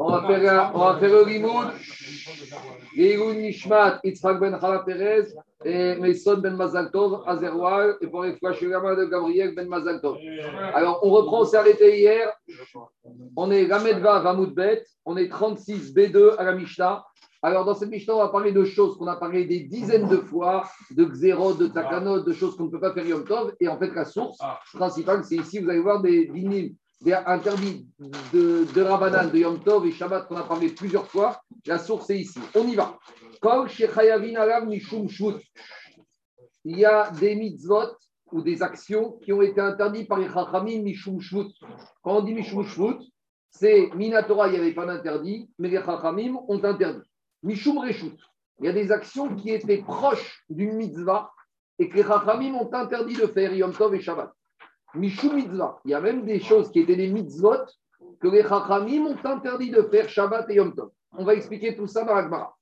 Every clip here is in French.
On va faire, on va faire le limoud. Yegoun Nishmat, Yitzhak ben Chala Perez et Mason ben Mazaltov, Azerwal, et pour les Flashugama de Gabriel ben Mazaltov. Alors, on reprend, on s'est arrêté hier. On est Gamedva Vamoudbet, on est 36 B2 à la Mishnah. Alors, dans cette Mishnah, on va parler de choses qu'on a parlé des dizaines de fois, de Xéro, de Takanot, de choses qu'on ne peut pas faire Yom Tov. Et en fait, la source principale, c'est ici, vous allez voir des dinim des interdits de, de Rabbanan, de Yom Tov et Shabbat qu'on a parlé plusieurs fois. La source est ici. On y va. Il y a des mitzvot ou des actions qui ont été interdites par les Chachamim Mishum Shvut. Quand on dit Mishum Shvut, c'est Minatora, il n'y avait pas d'interdit, mais les Chachamim ont interdit. Mishum Reshut, il y a des actions qui étaient proches d'une mitzvah et que les Chachamim ont interdit de faire Yom Tov et Shabbat. Mishum mitzvah. Il y a même des choses qui étaient des mitzvot que les Chachamim ont interdit de faire Shabbat et Yom Tov. On va expliquer tout ça dans la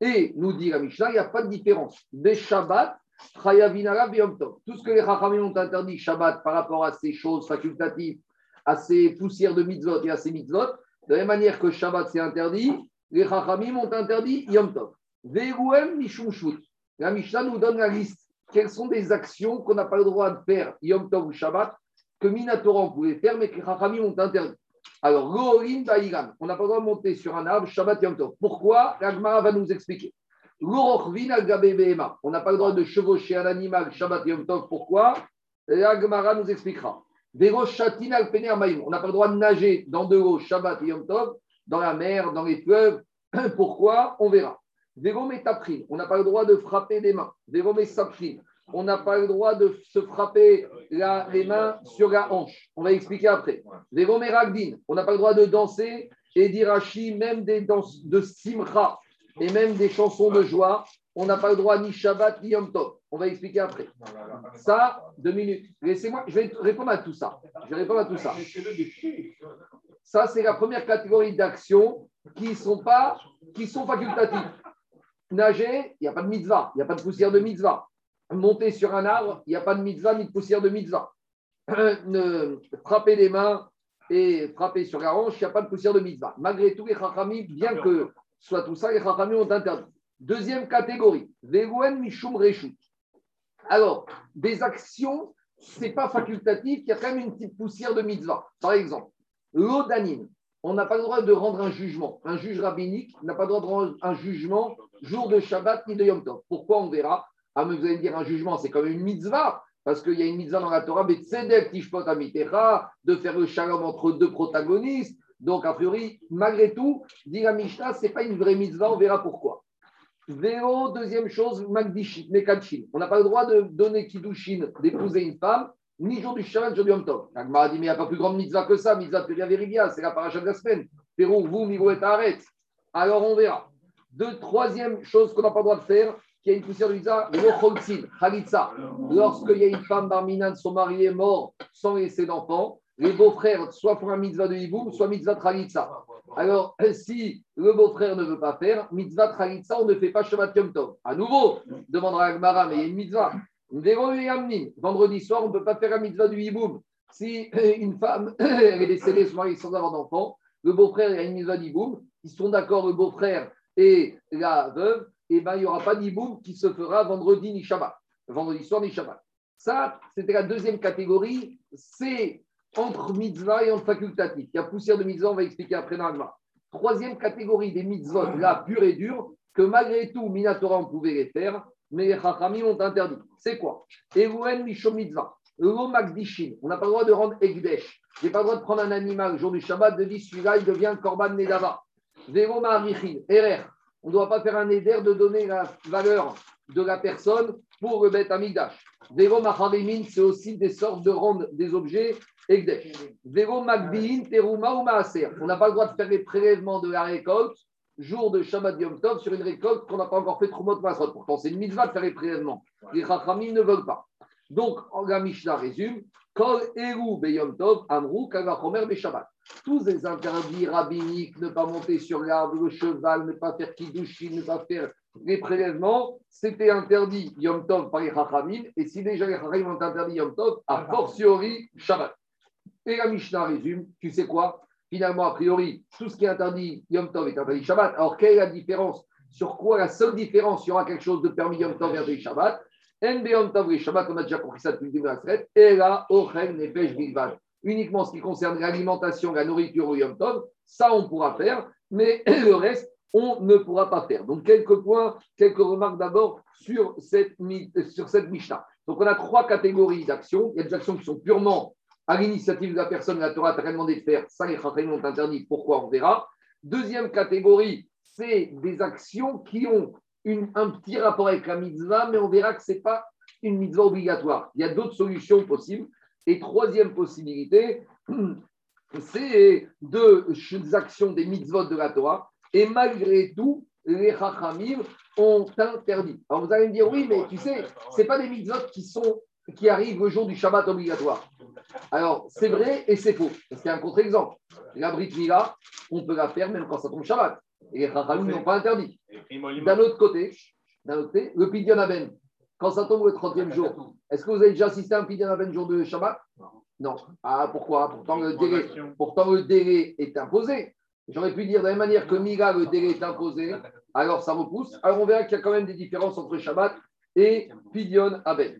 Et nous dit la Mishnah, il n'y a pas de différence. Des Shabbat, Chayavinara, Yom Tov. Tout ce que les Chachamim ont interdit Shabbat par rapport à ces choses facultatives, à ces poussières de mitzvot et à ces mitzvot, de la même manière que Shabbat c'est interdit, les Chachamim ont interdit Yom Tov. Veruem Mishum. La Mishnah nous donne la liste quelles sont des actions qu'on n'a pas le droit de faire Yom Tov ou Shabbat, que Minatora pouvait faire, mais que les Chachamim ont interdit. Alors, Gorin Baïgan, on n'a pas le droit de monter sur un arbre Shabbat Yom Tov. Pourquoi L'Agmara va nous expliquer. L'Orochvin al on n'a pas le droit de chevaucher un animal Shabbat Yom Tov. Pourquoi L'Agmara nous expliquera. Veroshatin al on n'a pas le droit de nager dans de l'eau Shabbat Yom Tov, dans la mer, dans les fleuves. Pourquoi On verra. On n'a pas le droit de frapper des mains. On n'a pas le droit de se frapper les mains sur la hanche. On va expliquer après. On n'a pas le droit de danser et d'irachi, même des danses de simcha et même des chansons de joie. On n'a pas le droit ni Shabbat ni Yom Tov. On va expliquer après. Ça, deux minutes. Laissez-moi, je vais répondre à tout ça. Je vais répondre à tout ça. Ça, c'est la première catégorie d'actions qui sont qui sont facultatives. Nager, il n'y a pas de mitzvah, il n'y a pas de poussière de mitzvah. Monter sur un arbre, il n'y a pas de mitzvah ni de poussière de mitzvah. frapper les mains et frapper sur la hanche, il n'y a pas de poussière de mitzvah. Malgré tout, les chachamim, bien que soit tout ça, les chachamim ont interdit. Deuxième catégorie, Vegouen Mishum Reshut. Alors, des actions, ce n'est pas facultatif, il y a quand même une petite poussière de mitzvah. Par exemple, l'odanine. On n'a pas le droit de rendre un jugement. Un juge rabbinique n'a pas le droit de rendre un jugement jour de Shabbat ni de Yom Tov. Pourquoi on verra Ah, mais vous allez me dire un jugement, c'est comme une mitzvah. Parce qu'il y a une mitzvah dans la Torah, mais de faire le shalom entre deux protagonistes. Donc, a priori, malgré tout, dit la Mishnah, ce n'est pas une vraie mitzvah, on verra pourquoi. Vélo, deuxième chose, Mekachin. On n'a pas le droit de donner Kiddushin, d'épouser une femme, ni jour du Shabbat, jour du Yom Tov. Agmar a dit, mais il n'y a pas plus grande mitzvah que ça, mitzvah de Véridia, c'est la paracha de la semaine. Pérou, vous, niveau et arrête. Alors, on verra. Deux, troisième chose qu'on n'a pas le droit de faire, qui a une poussière de visa, le. Lorsqu'il y a une femme barminane, son mari est mort sans laisser d'enfant, les beaux-frères, soit font un mitzvah de hiboum, soit mitzvah de Khalitsa. Alors, si le beau-frère ne veut pas faire, mitzvah de Khalitsa, on ne fait pas Shabbat Yom Tov. À nouveau, demandera Agmara, mais il y a une mitzvah. Vendredi soir, on ne peut pas faire un mitzvah du hiboum. Si une femme est décédée, son mari sans avoir d'enfant, le beau-frère a une mitzvah d'hiboum, ils sont d'accord, le beau-frère et la veuve, eh ben, il n'y aura pas d'iboum qui se fera vendredi ni Shabbat. Vendredi soir ni Shabbat. Ça, c'était la deuxième catégorie. C'est entre mitzvah et entre facultatif. Il y a poussière de mitzvah, on va expliquer après dans Troisième catégorie des mitzvot, là, pure et dure, que malgré tout, Minatora, on pouvait les faire, mais les Chachamim ont interdit. C'est quoi? Evouen Mishom Mitzvah. On n'a pas le droit de rendre Egdesh. Je n'ai pas le droit de prendre un animal le jour du Shabbat, de dire celui-là, il devient Korban Nedava. On ne doit pas faire un éder de donner la valeur de la personne pour le Beth Amigdash. c'est aussi des sortes de rendre des objets Egdesh. Teruma ou Maaser. On n'a pas le droit de faire les prélèvements de la récolte jour de Shabbat Yom Tov sur une récolte qu'on n'a pas encore fait Trumot Masrot. Pourtant, c'est une mitzvah de faire les prélèvements. Les Chachamim ne veulent pas. Donc, la Mishnah résume Kol Eru Beyom Tov Amrou Kagachomer Beshabbat tous les interdits rabbiniques, ne pas monter sur l'arbre, le cheval, ne pas faire kiddushin, ne pas faire les prélèvements, c'était interdit Yom Tov par les Chachamim, et si déjà les Chachamim ont interdit Yom Tov, a fortiori Shabbat. Et la Mishnah résume, tu sais quoi? Finalement, a priori, tout ce qui est interdit Yom Tov est interdit Shabbat. Alors, quelle est la différence? Sur quoi la seule différence Il y aura quelque chose de permis Yom Tov et interdit Shabbat? NB Yom Tov et Shabbat, on a déjà compris ça depuis le début de la traite. Et là, Ochen Nefesh Bilvad. Uniquement ce qui concerne l'alimentation, la nourriture au Yom Tov, ça on pourra faire, mais le reste, on ne pourra pas faire. Donc, quelques points, quelques remarques d'abord sur cette, sur cette Mishnah. Donc, on a trois catégories d'actions. Il y a des actions qui sont purement à l'initiative de la personne, la Torah t'a demandé de faire. Ça, les Chachamim ont interdit. Pourquoi? On verra. Deuxième catégorie, c'est des actions qui ont un petit rapport avec la mitzvah, mais on verra que ce n'est pas une mitzvah obligatoire. Il y a d'autres solutions possibles. Et troisième possibilité, c'est des actions des mitzvot de la Torah. Et malgré tout, les Chachamim ont interdit. Alors vous allez me dire, oui, mais tu sais, ce pas des mitzvot qui, sont, qui arrivent le jour du Shabbat obligatoire. Alors, c'est vrai et c'est faux. Parce qu'il y a un contre-exemple. La Brit Mila, on peut la faire même quand ça tombe Shabbat. Et les Chachamim n'ont pas interdit. D'un autre côté, d'un autre côté, le Pidyon Aben, quand ça tombe le 30e jour, est-ce que vous avez déjà assisté à un Pidyon Aben jour de Shabbat? Non. Ah, pourquoi? Pourtant le, délai, pourtant le délai est imposé. J'aurais pu dire de la même manière que Mila, le délai est imposé, alors ça repousse. Alors on verra qu'il y a quand même des différences entre Shabbat et Pidyon Aben.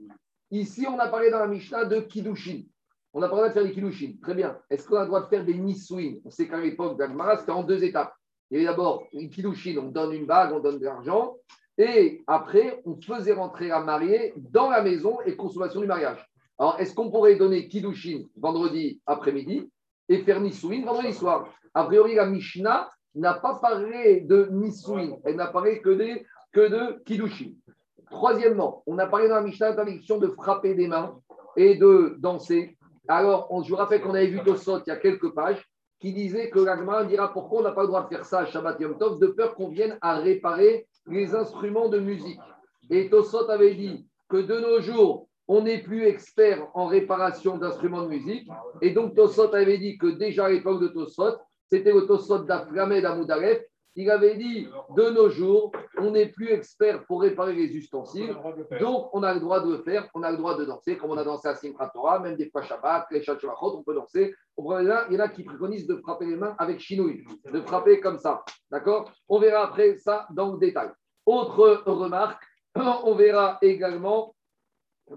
Ici, on a parlé dans la Mishnah de Kiddushin. On a parlé de faire des Kiddushin. Très bien. Est-ce qu'on a le droit de faire des Nisouin? On sait qu'à l'époque d'Agmara, c'était en deux étapes. Il y avait d'abord une Kiddushin, on donne une bague, on donne de l'argent. Et après, on faisait rentrer la mariée dans la maison et consommation du mariage. Alors, est-ce qu'on pourrait donner Kiddushin vendredi après-midi et faire Nisouin vendredi soir? A priori, la Mishnah n'a pas parlé de Nisouin, elle n'a parlé que, de Kiddushin. Troisièmement, on a parlé dans la Mishnah d'interdiction de frapper des mains et de danser. Alors, on, je vous rappelle qu'on avait vu Tosot il y a quelques pages qui disait que l'Agma dira pourquoi on n'a pas le droit de faire ça à Shabbat Yom Tov de peur qu'on vienne à réparer les instruments de musique. Et Tosot avait dit que de nos jours, on n'est plus expert en réparation d'instruments de musique. Et donc Tosot avait dit que déjà à l'époque de Tosot, c'était le Tosot d'Aframed Amoudaref, il avait dit de nos jours, on n'est plus expert pour réparer les ustensiles, donc on a le droit de le faire, on a le droit de danser, comme on a dansé à Simchat Torah, même des fois Shabbat, les Shabbat, on peut danser. Il y en a qui préconisent de frapper les mains avec chinouille, de frapper comme ça. D'accord? On verra après ça dans le détail. Autre remarque, on verra également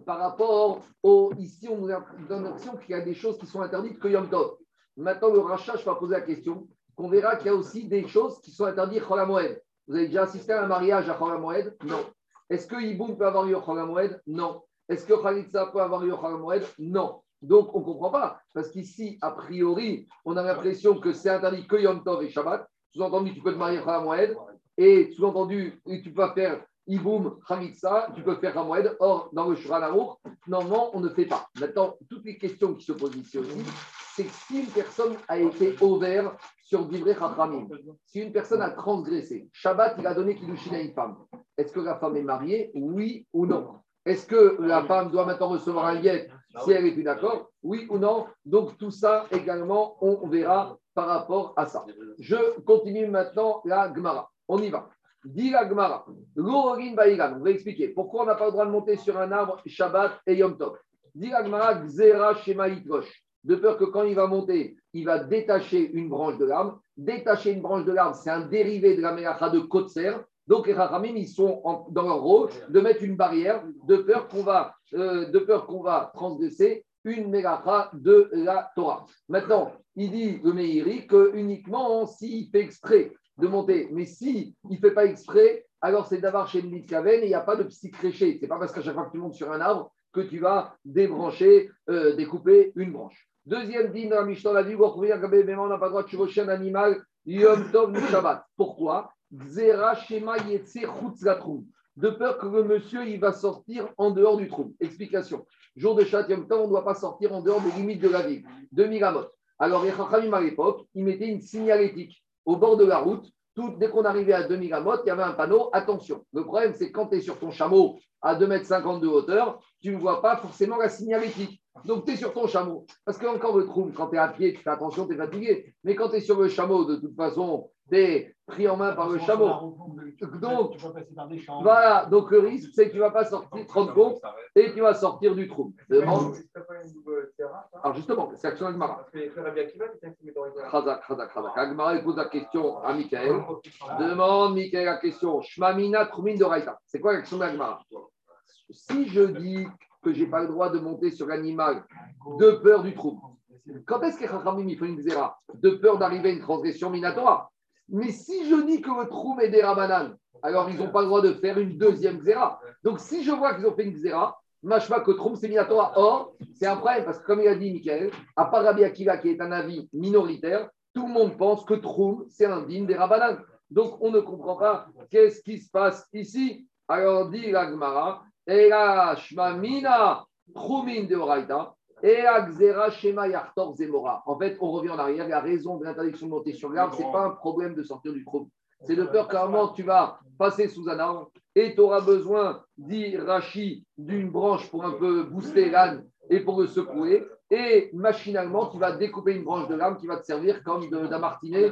par rapport au. Ici, on nous donne l'impression qu'il y a des choses qui sont interdites que Yom Tov. Maintenant, le rachat, je vais poser la question qu'on verra qu'il y a aussi des choses qui sont interdites Moed. Vous avez déjà assisté à un mariage à Moed Non. Est-ce que Iboum peut avoir lieu Moed Non. Est-ce que Khalitsa peut avoir lieu Moed Non. Donc, on ne comprend pas. Parce qu'ici, a priori, on a l'impression que c'est interdit que Yom Tov et Shabbat. Sous-entendu, tu peux te marier Moed. Et sous-entendu, tu peux faire Iboum, Khalitsa, tu peux faire Moed. Or, dans le Shura normalement, on ne fait pas. Maintenant, toutes les questions qui se posent ici c'est que si une personne a été ouverte sur Divrei Chachamim, si une personne a transgressé, Shabbat, il a donné Kiddushin à une femme, est-ce que la femme est mariée, oui ou non? Est-ce que la femme doit maintenant recevoir un yet si elle est plus d'accord Oui ou non? Donc tout ça également, on verra par rapport à ça. Je continue maintenant la Gemara. On y va. Dit la Gemara, on va expliquer pourquoi on n'a pas le droit de monter sur un arbre Shabbat et Yom Tov. Dit la Gemara, Gzera Shema de peur que quand il va monter, il va détacher une branche de l'arbre. Détacher une branche de l'arbre, c'est un dérivé de la mélacha de Kotser. Donc les Rachamim, ils sont dans leur rôle de mettre une barrière de peur qu'on va, euh, de va transgresser une mélacha de la Torah. Maintenant, il dit le Meiri que uniquement s'il fait exprès de monter, mais s'il ne fait pas exprès, alors c'est d'avoir chez le Kaven et il n'y a pas de psychréché. Ce n'est pas parce qu'à chaque fois que tu montes sur un arbre que tu vas débrancher, euh, découper une branche. Deuxième din dans la Mishnah, on a dit, on n'a pas le droit de chevaucher un animal Yom Tov Shabbat. Pourquoi? De peur que le monsieur il va sortir en dehors du trou. Explication. Jour de Shabbat Yom Tov, on ne doit pas sortir en dehors des limites de la ville, de Miramot. Alors, à l'époque, ils mettaient une signalétique au bord de la route. Dès qu'on arrivait à 2 Miramot, il y avait un panneau, attention. Le problème, c'est quand tu es sur ton chameau à 2,50 m de hauteur, tu ne vois pas forcément la signalétique. Donc, tu es sur ton chameau. Parce que, encore le trou, quand tu es à pied, tu fais attention, tu es fatigué. Mais quand tu es sur le chameau, de toute façon, tu es pris en main par le chameau. Donc, voilà. Donc, le risque, c'est que tu ne vas pas sortir, te rendre compte, et tu vas sortir du trou. Alors, justement, c'est action Agmara. Khazak, Khazak, Khazak. Agmara, pose la question à Michael. Demande, Michael, la question. Shmamina, Trumin de. C'est quoi l'action d'Agmara? Si je dis que je n'ai pas le droit de monter sur l'animal de peur du trouble. Quand est-ce que Chachamim il faut une xéra De peur d'arriver à une transgression minatoire? Mais si je dis que le trouble est des rabanan, alors ils n'ont pas le droit de faire une deuxième xéra. Donc si je vois qu'ils ont fait une xéra, machma que trouble c'est minatoire. Or, c'est un problème parce que comme il a dit Michael, à part Rabbi Akiva qui est un avis minoritaire, tout le monde pense que trouble c'est un digne des rabanan. Donc on ne comprend pas qu'est-ce qui se passe ici. Alors dit la Gemara, et la Shmamina, Trumin de Oraita, et la Xera Shema Yartor Zemora. En fait, on revient en arrière. La raison de l'interdiction de monter sur l'arbre, ce n'est pas un problème de sortir du trou. C'est de peur qu'à un moment, tu vas passer sous un arbre et tu auras besoin, dit Rachi, d'une branche pour un peu booster l'âne et pour le secouer. Et machinalement, tu vas découper une branche de l'arbre qui va te servir comme d'un martinet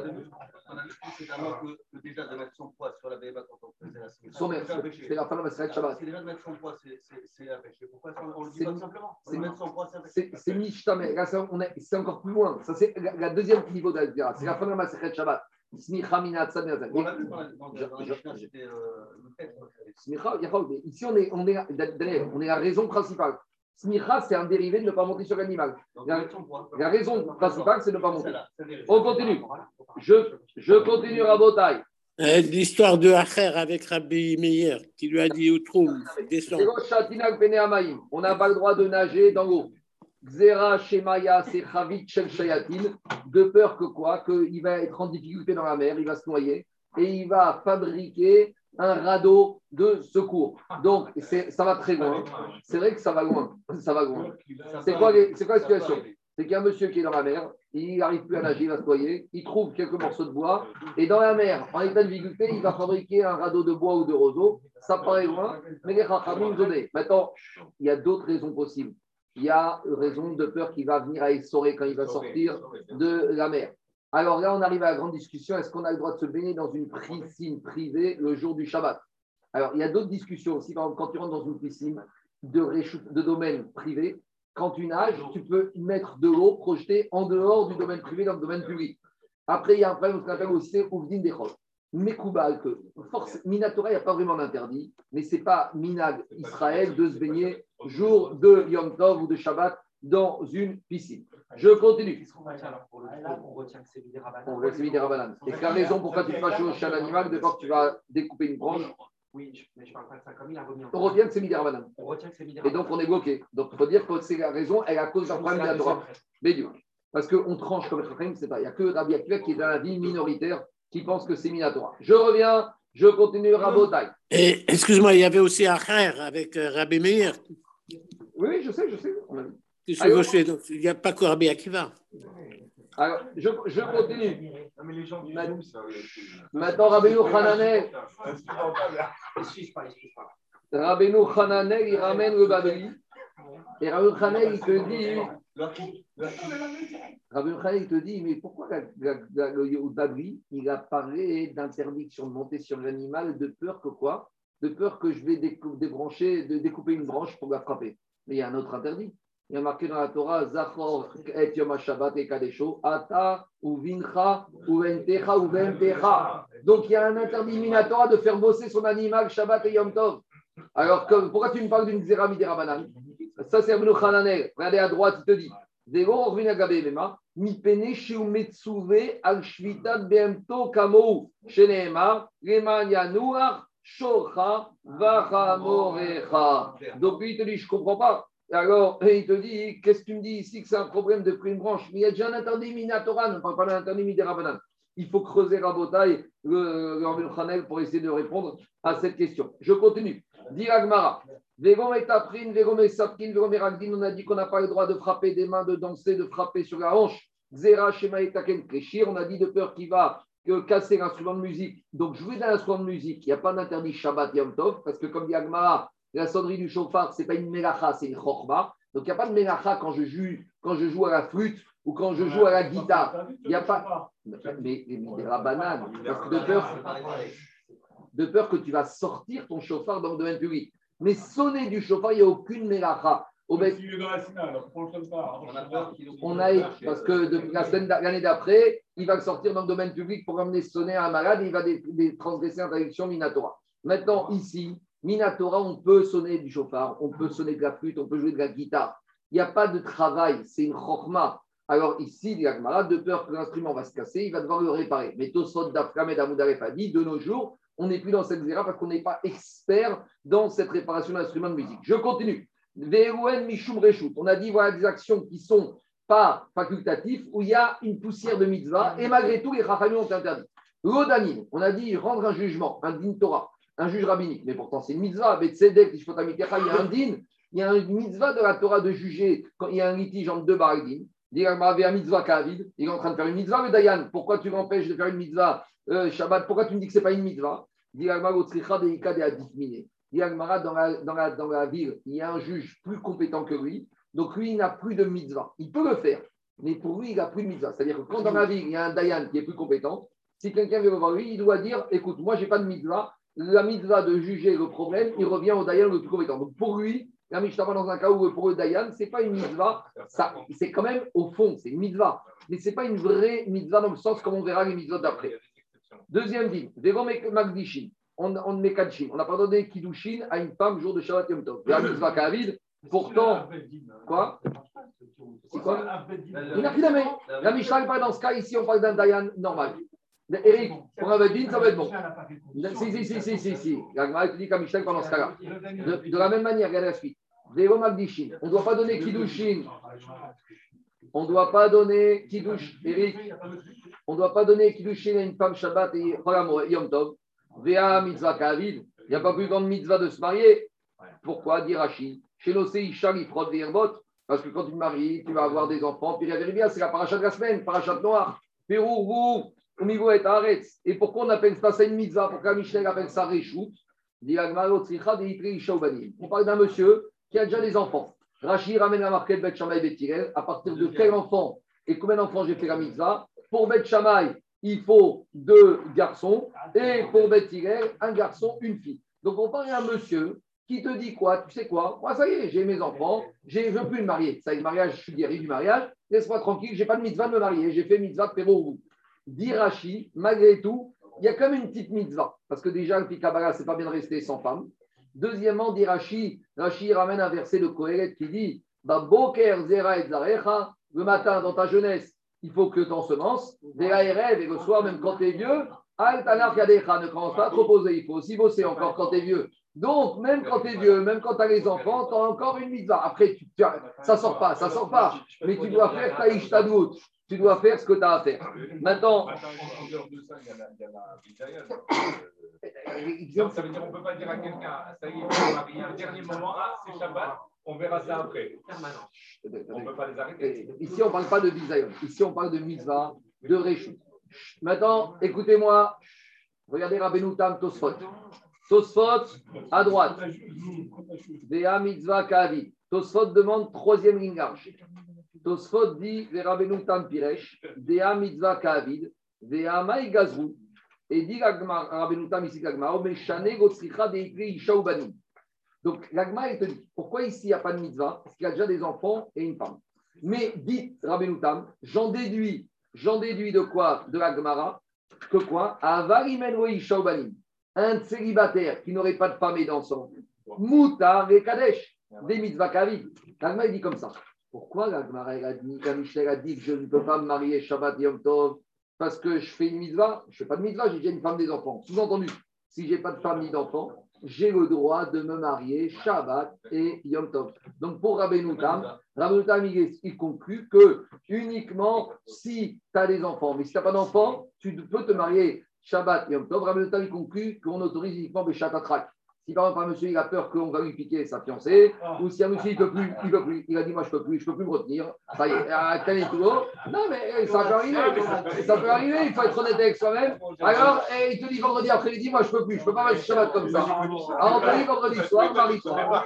on a vu que déjà de mettre son poids sur la béba quand on faisait la C'est la fin de la Shabbat. C'est déjà de mettre son poids, c'est un péché. Pourquoi on le dit pas simplement C'est mettre son poids, c'est C'est Mishtame. Là, c'est encore plus loin. Ça, c'est la deuxième niveau de la C'est la fin de la Shabbat. Smicha On a vu dans la c'était le fait. Smicha, ici, on est, on est, on est la raison principale. Smicha, c'est un dérivé de ne pas monter sur l'animal. La, raison principale, c'est de ne pas monter. On continue. Je, je continue à Botaï. Euh, l'histoire de Acher avec Rabbi Meir, qui lui a dit au trou, descend. On n'a pas le droit de nager dans l'eau. Xera Shemaya, c'est Chavit Shel Shayatin, de peur que quoi? Qu'il va être en difficulté dans la mer, il va se noyer, et il va fabriquer un radeau de secours. Donc, ça va très loin. C'est vrai que ça va loin. Ça va loin. C'est quoi, quoi la situation? C'est qu'il y a un monsieur qui est dans la mer, il n'arrive plus à nager, il va se noyer, il trouve quelques morceaux de bois, et dans la mer, en état de difficulté, il va fabriquer un radeau de bois ou de roseau. Ça paraît loin, mais les rachamim donné. Maintenant, il y a d'autres raisons possibles. Il y a raison de peur qu'il va venir à essorer quand il va sortir de la mer. Alors là, on arrive à la grande discussion. Est-ce qu'on a le droit de se baigner dans une piscine privée le jour du Shabbat? Alors, il y a d'autres discussions aussi. Par exemple, quand tu rentres dans une piscine de, domaine privé, quand tu nages, tu peux mettre de l'eau projetée en dehors du domaine privé dans le domaine public. Après, il y a un problème qu'on appelle aussi Ouvdin des Mekoubal, que force, Minatora, il n'y a pas vraiment d'interdit, mais ce n'est pas Minag Israël de se baigner jour de Yom Tov ou de Shabbat dans une piscine. Je continue. On retient que c'est Midera Et quelle raison pourquoi tu vas chez un animal de quand tu vas découper une branche oui, mais je ne parle pas de ça comme il a remis On retient que c'est Midera On retient que c'est Midera Et donc on est bloqué. Donc il faut dire que c'est la raison, elle est à cause d'un problème de la Torah. Mais du Parce qu'on tranche comme le c'est pas. Il n'y a que Rabbi Akiva qui est dans la vie minoritaire qui pense que c'est Minatora. Je reviens, je continue Rabotai. Et excuse-moi, il y avait aussi Acher avec euh, Rabbi Meir. Oui, je sais, je sais. Il n'y a pas que Rabbi Akiva. Alors, je, je continue. mais les gens Maintenant, Rabbi Hananel. Rabbi Hananel, il ramène le Babeli. Et Rabbi Hananel, il te dit. Rabbi Hananel, il te dit, mais pourquoi le Babli, il a parlé d'interdiction de monter sur l'animal de peur que quoi? De peur que je vais débrancher, de découper une branche pour la frapper. Mais il y a un autre interdit il y a marqué dans la Torah, Zachor et Yom Shabbat et Kadesho, Ata ou Vincha ou Ventecha ou Ventecha. Donc il y a un interdit minatoire de faire bosser son animal Shabbat et Yom Tov. Alors pourquoi tu me parles d'une Zerami Rabanan Ça c'est Abnou Hananel. Regardez à droite, il te dit Zego Orvina Gabelema, Mi Pene Sheu Metsuve al Shvitat Beemto Kamou, Sheneemar, Leman Yanuach, Shocha, Vacha Morecha. Donc lui, il te dit Je comprends pas. Alors, il te dit, qu'est-ce que tu me dis ici que c'est un problème de prime branche? Mais il y a déjà un interdit minatora, on ne parle pas d'un interdit midirabanan. Il faut creuser Rabotaï, le, le pour essayer de répondre à cette question. Je continue. Dit Agmara. on a dit qu'on n'a pas le droit de frapper des mains, de danser, de frapper sur la hanche. Zera, Shema on a dit de peur qu'il va casser l'instrument de musique. Donc, jouer dans l'instrument de musique, il n'y a pas d'interdit Shabbat Yom Tov, parce que comme dit Agmara, la sonnerie du chauffard, ce n'est pas une mélacha, c'est une chorba. Donc il n'y a pas de mélacha quand je, joue, quand je joue à la flûte ou quand je joue à la guitare. Il n'y a pas. Mais, mais, mais la banane, parce que de peur, de peur que tu vas sortir ton chauffard dans le domaine public. Mais sonner du chauffard, il n'y a aucune mélacha. Pas. On a pas- on a, parce que depuis la semaine l'année d'après, il va le sortir dans le domaine public pour emmener sonner à un malade et il va dé- dé- transgresser l'interdiction Minatora. Maintenant, ici, Minatora, on peut sonner du chauffard, on peut sonner de la flûte, on peut jouer de la guitare. Il n'y a pas de travail, c'est une chorma. Alors ici, dit Agmara, de peur que l'instrument va se casser, il va devoir le réparer. Mais Tosfot d'Afram et d'Amoudaref a dit, de nos jours, on n'est plus dans cette zéra parce qu'on n'est pas expert dans cette réparation d'instruments de musique. Je continue. Ve'erouen Mishum Reshut. On a dit, voilà des actions qui sont pas facultatifs, où il y a une poussière de mitzvah, et malgré tout, les rachamim ont interdit. L'odanim, on a dit rendre un jugement, un din Torah, un juge rabbinique, mais pourtant c'est une mitzvah, mais tzedek, Tishpotamitecha, il y a un din, il y a une mitzvah de la Torah de juger quand il y a un litige entre deux baragdim. Il y a un mitzvah Kavid, il est en train de faire une mitzvah, mais Dayan, pourquoi tu m'empêches de faire une mitzvah euh, Shabbat? Pourquoi tu me dis que ce n'est pas une mitzvah? Dit Agmara, dans la, dans, la, dans la ville, il y a un juge plus compétent que lui, donc lui, il n'a plus de mitzvah. Il peut le faire, mais pour lui, il n'a plus de mitzvah. C'est-à-dire que quand dans la ville, il y a un Dayan qui est plus compétent, si quelqu'un vient voir lui, il doit dire écoute, moi, je n'ai pas de mitzvah. La mitzvah de juger le problème, il revient au Dayan le plus compétent. Donc pour lui, la Mishnah, dans un cas où pour le Dayan, ce n'est pas une mitzvah, ça, c'est quand même au fond, c'est une mitzvah. Mais ce n'est pas une vraie mitzvah dans le sens comme on verra les mitzvahs d'après. Deuxième dit, Devo Magdishin, on, on on n'a pas donné Kiddushin à une femme jour de Shabbat Yom Tov. La mitzvah Kavid, pourtant, quoi? C'est quoi? Il n'a plus. La Mishnah elle parle dans ce cas, ici, on parle d'un Dayan normal. Eric, pour un Bedin, ça va être bon. Si, si, si, si, si, si. La Gemara te dit qu'à Michel pendant ce cas-là. De, de la même manière, regardez la suite. Devo Magdishin, on ne doit pas donner Kiddushin. On ne doit pas donner Kiddush, Eric. On ne doit pas donner Kiddushin à une femme Shabbat et Yom Tov. Vea mitzvah Kavid. Il n'y a pas plus grande mitzvah de se marier. Pourquoi Dit Rashi? Chez l'Océ Ishar, il frotte des Parce que quand tu te maries, tu vas avoir des enfants. Puis la vérité, c'est la paracha de la semaine, paracha noire. Pérou, Et pourquoi on appelle ça une mitzvah Pourquoi Michel appelle ça Réchout? Dit Agmara, Otzricha, de Yitri, Isha, Ubanim. On parle d'un monsieur qui a déjà des enfants. Rashi ramène la marquette Bet Shammai Bet. À partir de quel enfant et combien d'enfants j'ai fait la mitzvah? Pour Bet Shammai, il faut deux garçons. Et pour Bet un garçon, une fille. Donc on parle d'un monsieur qui te dit quoi? Tu sais quoi? Moi, ça y est, j'ai mes enfants, je ne veux plus me marier. Ça y est, le mariage, je suis guéri du mariage. Laisse-moi tranquille, je n'ai pas de mitzvah de me marier. J'ai fait mitzvah de Pérou. Dit malgré tout, il y a même une petite mitzvah. Parce que déjà, le Pikabara, c'est pas bien de rester sans femme. Deuxièmement, dit Rashi, ramène un verset de Kohelet qui dit Boker zera et zarecha, le matin dans ta jeunesse, il faut que tu ensemences, Vera et le soir, même quand tu es vieux, ne commence pas à trop poser, il faut aussi bosser encore quand tu es vieux. Donc, même quand tu es vieux, même quand tu as les enfants, tu as encore une mitzvah. Après, tu, tu ça sort pas, ça sort pas. Mais tu dois faire ta ishtadout. Tu dois faire ce que tu as à faire. Maintenant, ça, il y a il y a la Bidaya, donc, euh, Donc, ça veut dire qu'on ne peut pas dire à quelqu'un, ça y est, on va marier un dernier moment, ah, c'est Shabbat, on verra ça après. On ne peut pas les arrêter. Ici, on ne parle pas de bisayon. Ici, on parle de mitzvah, de réchou. Maintenant, écoutez-moi. Regardez Rabbeinu Tam Tosfot. Tosfot, à droite. Vea mitzvah kavi. Tosfot demande troisième ligne large. Tosfot dit les Rabbeinu Tam Piresh. Dea mitzvah kavid. Vea maï gazrou. Et dit Rabbeinu Tam ici l'Agmar. Meshane gotzricha deikri isha ubanim. Donc, l'Agma, il te dit, pourquoi ici il n'y a pas de mitzvah? Parce qu'il y a déjà des enfants et une femme. Mais dites, Rabbeinu Tam, j'en déduis, j'en déduis de quoi? De l'Agmara, que quoi? Avarimen wa isha ubanim. Un célibataire qui n'aurait pas de femme et d'enfant. Moutar et Kadesh, des mitzvahs kavid. L'Agma, il dit comme ça. Pourquoi elle a dit, la Michel a dit que je ne peux pas me marier Shabbat Yom Tov parce que je fais une mitzvah Je ne fais pas de mitzvah, j'ai déjà une femme et des enfants. Sous-entendu, si je n'ai pas de femme ni d'enfants, j'ai le droit de me marier Shabbat et Yom Tov. Donc pour Rabbeinu Tam, il, il conclut que uniquement si tu as des enfants, mais si tu n'as pas d'enfants, tu peux te marier Shabbat et Yom Tov. Rabbeinu Tam, il conclut qu'on autorise uniquement Béchat Atrak. Si par exemple un monsieur il a peur qu'on va lui piquer sa fiancée, ou si un monsieur il ne peut plus, il peut plus, il a dit moi je peux plus, je peux plus me retenir, ça y est, à tel et tout. Non mais ça peut arriver, ça peut arriver, il faut être honnête avec soi-même. Alors, eh, il te dit vendredi après-midi, moi je peux plus, je peux pas mettre Shabbat comme ça. Alors on te dit vendredi soir, marie-toi.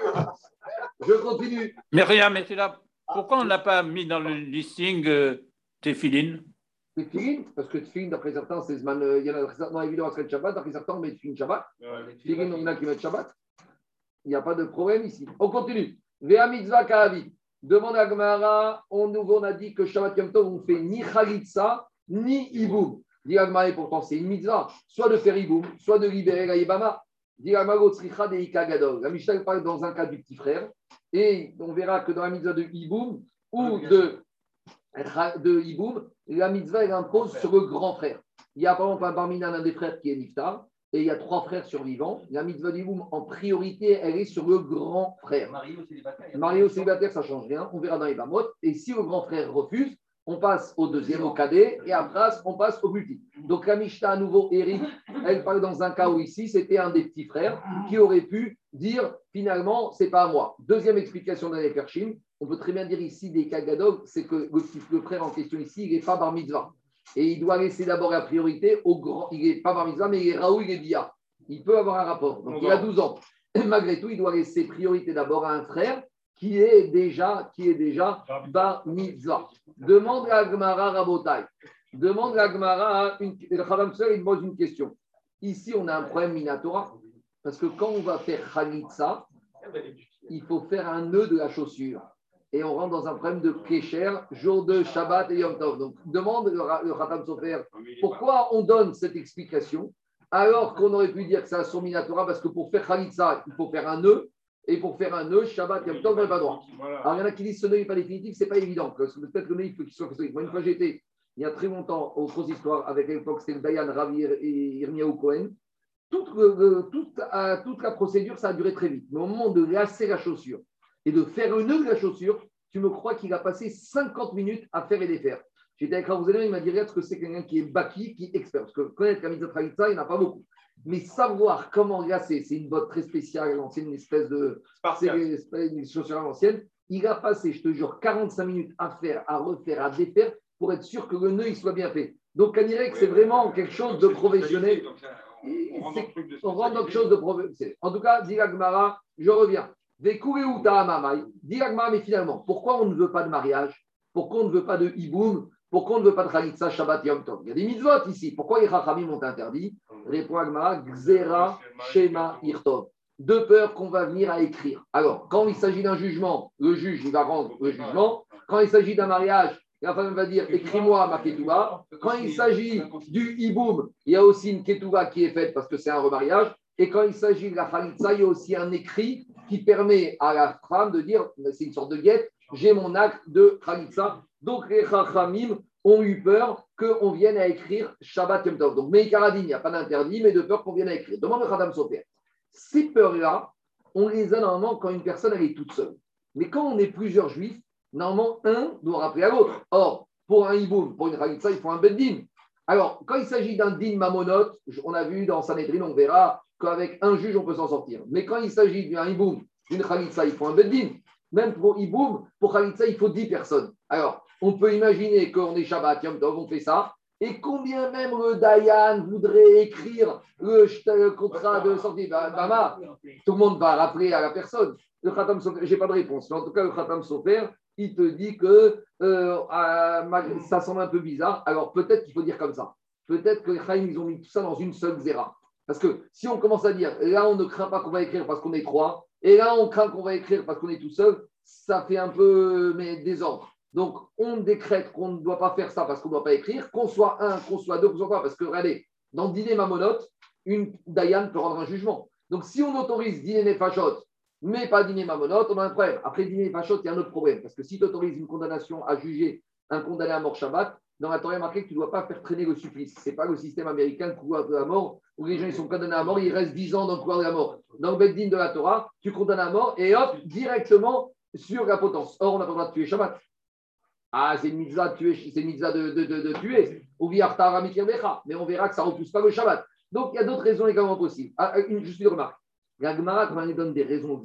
Je continue. Mais rien, mais c'est là. Pourquoi on n'a pas mis dans le listing euh, Tefilin Tefilin, parce que Tefilin, d'après certains, c'est Zman. euh, Il y en a certains, évidemment, c'est Shabbat, d'après certains, on met Tefilin Shabbat. Tefilin, on a qui mettent Shabbat. Il n'y a pas de problème ici. On continue. Vea mitzvah ka'avi. Demande à Gmara, on, nous, on a dit que Shabbat Yom Tov, on fait ni Khalitsa, ni Iboum. Dit et pourtant, c'est une mitzvah, soit de faire Iboum, soit de libérer la Yébama. Dit de Ika Gadol. La Mishnah parle dans un cas du petit frère, et on verra que dans la mitzvah de Iboum ou de, de Iboum, la mitzvah, elle impose sur le grand frère. Il y a par exemple un barminan, un des frères qui est Niftar, et il y a trois frères survivants. La mitzvah d'Iboum, en priorité, elle est sur le grand frère. Marié au célibataire. Marié au célibataire, ça ne change rien. On verra dans les. Et si le grand frère refuse, on passe au deuxième, au cadet, et après, on passe au multi. Donc la Mishnah, à nouveau, Eric, elle parle dans un cas où ici, c'était un des petits frères qui aurait pu dire finalement, c'est pas à moi. Deuxième explication d'un Perchim, on peut très bien dire ici des Kagadog, c'est que le, frère en question ici, il n'est pas bar mitzvah. Et il doit laisser d'abord la priorité au grand. Il n'est pas bar mitzvah, mais il est Raoul, il est Bia. Il peut avoir un rapport. Donc il a 12 ans. Malgré tout, il doit laisser priorité d'abord à un frère qui est déjà, qui est déjà bar mitzvah. Demande à Gmara Rabotai. Demande à Gmara, une, le Khalam il pose une question. Ici, on a un problème Minatora, parce que quand on va faire Khalitsa, il faut faire un nœud de la chaussure. Et on rentre dans un problème de Kécher, jour de Shabbat et Yom Tov. Donc, demande le, le Khatam Sofer, pourquoi on donne cette explication alors qu'on aurait pu dire que c'est un son Minatora, parce que pour faire Khalitsa, il faut faire un nœud, et pour faire un nœud, Shabbat, Yom Tov, on n'a pas droit. Alors, il y en a qui disent que ce nœud n'est pas définitif, ce n'est pas évident. Peut-être que le nœud, il faut qu'il soit. Moi, une fois, j'étais, il y a très longtemps, au Consistoire, avec à l'époque, c'était le Dayan Ravi et Irmiaou Cohen. Toute, toute, euh, toute la procédure, ça a duré très vite. Mais au moment de lasser la chaussure et de faire un nœud de la chaussure, tu me crois qu'il a passé 50 minutes à faire et défaire. J'étais avec Raouzélin, il m'a dit Regarde ce que c'est quelqu'un qui est baki, qui est expert. Parce que connaître la mitzvah il n'y en a pas beaucoup. Mais savoir comment lasser, c'est une botte très spéciale, c'est une espèce de. C'est une une chaussure à l'ancienne. Il a passé, je te jure, 45 minutes à faire, à refaire, à défaire pour être sûr que le nœud il soit bien fait. Donc, on dirait que c'est vraiment quelque chose de professionnel. C'est- On dans quelque chose de professionnel. En tout cas, dit Agmara, je reviens. Mais finalement, pourquoi on ne veut pas de mariage? Pourquoi on ne veut pas de hiboum? Pourquoi on ne veut pas de Khalitsa Shabbat Yom Tov? Il y a des mitzvot ici. Pourquoi les Chachamim ont interdit? Répond Shema Irtov. De peur qu'on va venir à écrire. Alors, quand il s'agit d'un jugement, le juge, il va rendre le jugement. Quand il s'agit d'un mariage, la femme va dire écris-moi ma ketouba. Quand il s'agit du hiboum, il y a aussi une ketouba qui est faite parce que c'est un remariage. Et quand il s'agit de la khalitsa, il y a aussi un écrit qui permet à la femme de dire c'est une sorte de guette, j'ai mon acte de khalitsa. Donc les chachamim ont eu peur qu'on vienne à écrire Shabbat Yom Tov. Donc, Meikaradin, il n'y a pas d'interdit, mais de peur qu'on vienne à écrire. Demande le Khadam Sofer. Ces peurs-là, on les a normalement quand une personne elle est toute seule. Mais quand on est plusieurs juifs, normalement, un doit rappeler à l'autre. Or, pour un hiboum, pour une khalitsa, il faut un beddin. Alors, quand il s'agit d'un din mamonot, on a vu dans Sanhedrin, on verra qu'avec un juge, on peut s'en sortir. Mais quand il s'agit d'un hiboum, d'une khalitsa, il faut un beddin. Même pour hiboum, pour khalitsa, il faut 10 personnes. Alors, on peut imaginer qu'on est Shabbat, Yom Tov, on fait ça. Et combien même le Dayan voudrait écrire le, contrat de sortie Bah, Bama, tout le monde va rappeler à la personne. Le Khatam Sofer, j'ai pas de réponse. Mais en tout cas, le Khatam Sofer, il te dit que euh, ça semble un peu bizarre. Alors peut-être qu'il faut dire comme ça. Peut-être que les Chaim, ils ont mis tout ça dans une seule zéra. Parce que si on commence à dire, là, on ne craint pas qu'on va écrire parce qu'on est trois, et là, on craint qu'on va écrire parce qu'on est tout seul, ça fait un peu mais, désordre. Donc, on décrète qu'on ne doit pas faire ça parce qu'on ne doit pas écrire, qu'on soit un, qu'on soit deux, qu'on soit pas. Parce que, regardez, dans Dîner Mamonote, une peut rendre un jugement. Donc, si on autorise Dîner Nefashot, mais pas Dîner Mamonote, on a un problème. Après Dîner Nefashot, il y a un autre problème. Parce que si tu autorises une condamnation à juger un condamné à mort Shabbat, dans la Torah, il marqué que tu ne dois pas faire traîner le supplice. Ce n'est pas le système américain, le couloir de la mort, où les gens ils sont condamnés à mort, ils restent 10 ans dans le couloir de la mort. Dans le Beddin de la Torah, tu condamnes à mort et hop, directement sur la potence. Or, on n'a pas le droit de tuer Shabbat. Ah, c'est une mitzvah de tuer, c'est une de, de, de, de tuer. Mais on verra que ça ne repousse pas le Shabbat. Donc, il y a d'autres raisons également possibles. Ah, une, juste une remarque. La Gemara, quand elle donne des raisons aux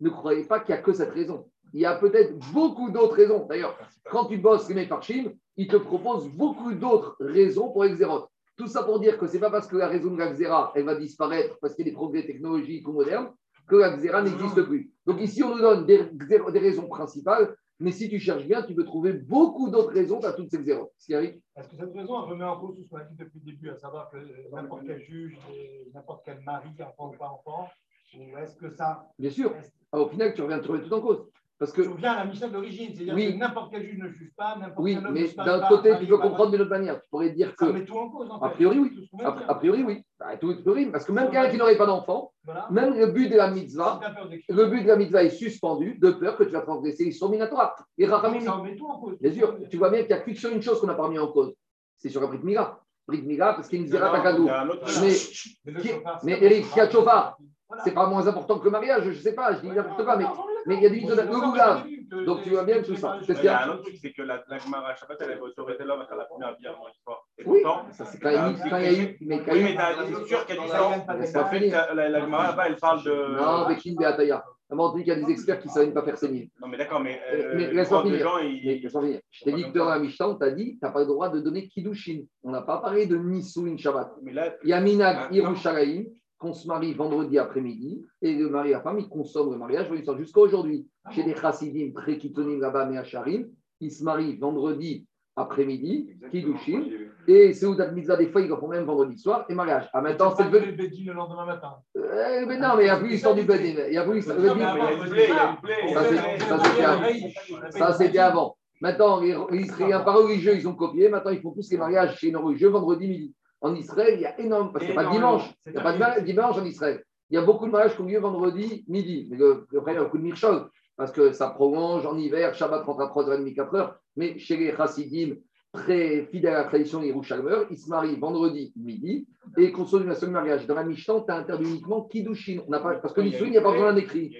ne croyez pas qu'il n'y a que cette raison. Il y a peut-être beaucoup d'autres raisons. D'ailleurs, quand tu bosses les Parchim, ils te proposent beaucoup d'autres raisons pour les. Tout ça pour dire que ce n'est pas parce que la raison de la xéra, elle va disparaître parce qu'il y a des progrès technologiques ou modernes, que la xéra n'existe plus. Donc ici, on nous donne des, des raisons principales, mais si tu cherches bien, tu peux trouver beaucoup d'autres raisons à toutes ces zéros. Est-ce que cette raison remet en cause tout ce qu'on a dit depuis le début, à savoir que n'importe quel juge, n'importe quel mari, enfant ou pas enfant, ou est-ce que ça. Bien sûr. Ah, au final, tu reviens de trouver tout en cause. Parce que, tu reviens à la mission d'origine, c'est-à-dire que n'importe quel juge ne juge pas, n'importe oui, quel mais d'un côté, tu peux comprendre d'une autre manière. Tu pourrais dire que. Ça met tout en cause, en fait. A priori, oui. A, priori, oui. Bah, tout, tout, parce que même quelqu'un qui n'aurait pas d'enfant, voilà. même le but de la mitzvah, le but de la mitzvah est suspendu de peur que tu vas transgresser sur Minatora. Et Rachamim. Ça met tout en cause. Bien sûr, tu vois bien qu'il n'y a plus sur une chose qu'on n'a pas mis en cause. C'est sur la Brit Mila. Brit Mila, parce qu'il y a une Zera Takadou. Mais, Eric, qui a chauffard c'est pas moins important que le mariage, je ne sais pas, je dis n'importe quoi, mais, mais il y a des mitzvahs de Donc tu vois bien tout ça. Il y a un autre truc, c'est que la, Gemara Shabbat, elle avait autorité l'homme à faire la première bière dans l'histoire. Oui, ça c'est quand, il y a eu. Mais oui, mais c'est sûr qu'il y a des gens. En fait, la Gemara là-bas, elle parle de. Non, Kim Beataya. On dit qu'il y a des experts qui ne savent pas faire saigner. Non, mais d'accord, mais. mais laisse-moi finir. Je t'ai dit que dans la Mishnah, on t'a dit tu n'as pas le droit de donner Kiddushin. On n'a pas parlé de Nisouin Shabbat. Il y a Minag Yerushalayim qu'on se marie vendredi après-midi et le mari et la femme, ils consomment le mariage jusqu'à aujourd'hui. Chez les chassidim, très là-bas, mais à Charim, ils se marient vendredi après-midi, Kiddushin, et c'est où Mitzvah, des fois, ils font même vendredi soir, et mariage. Ah, maintenant, c'est le Bedin le lendemain matin. Euh, mais non, mais il n'y a plus l'histoire du Bedin. Il y a plus l'histoire du Bedin. Ça, c'était avant. Maintenant, les Israéliens pas religieux, ils ont copié. Maintenant, ils font tous les mariages chez nos religieux vendredi midi. En Israël, il y a énorme, parce qu'il n'y a pas de dimanche. Il n'y a pas de dimanche en Israël. Il y a beaucoup de mariages qui ont lieu vendredi midi. Mais après, il y a beaucoup de mirchol, parce que ça prolonge en hiver. Shabbat rentre à 3h30, 4h. Mais chez les chassidim, très fidèles à la tradition des ils se marient vendredi midi et consomment un seul mariage. Dans la Mishnah, tu as interdit uniquement Kiddushin. On n'a pas, parce que l'Issoun, il n'y a pas besoin d'un écrit.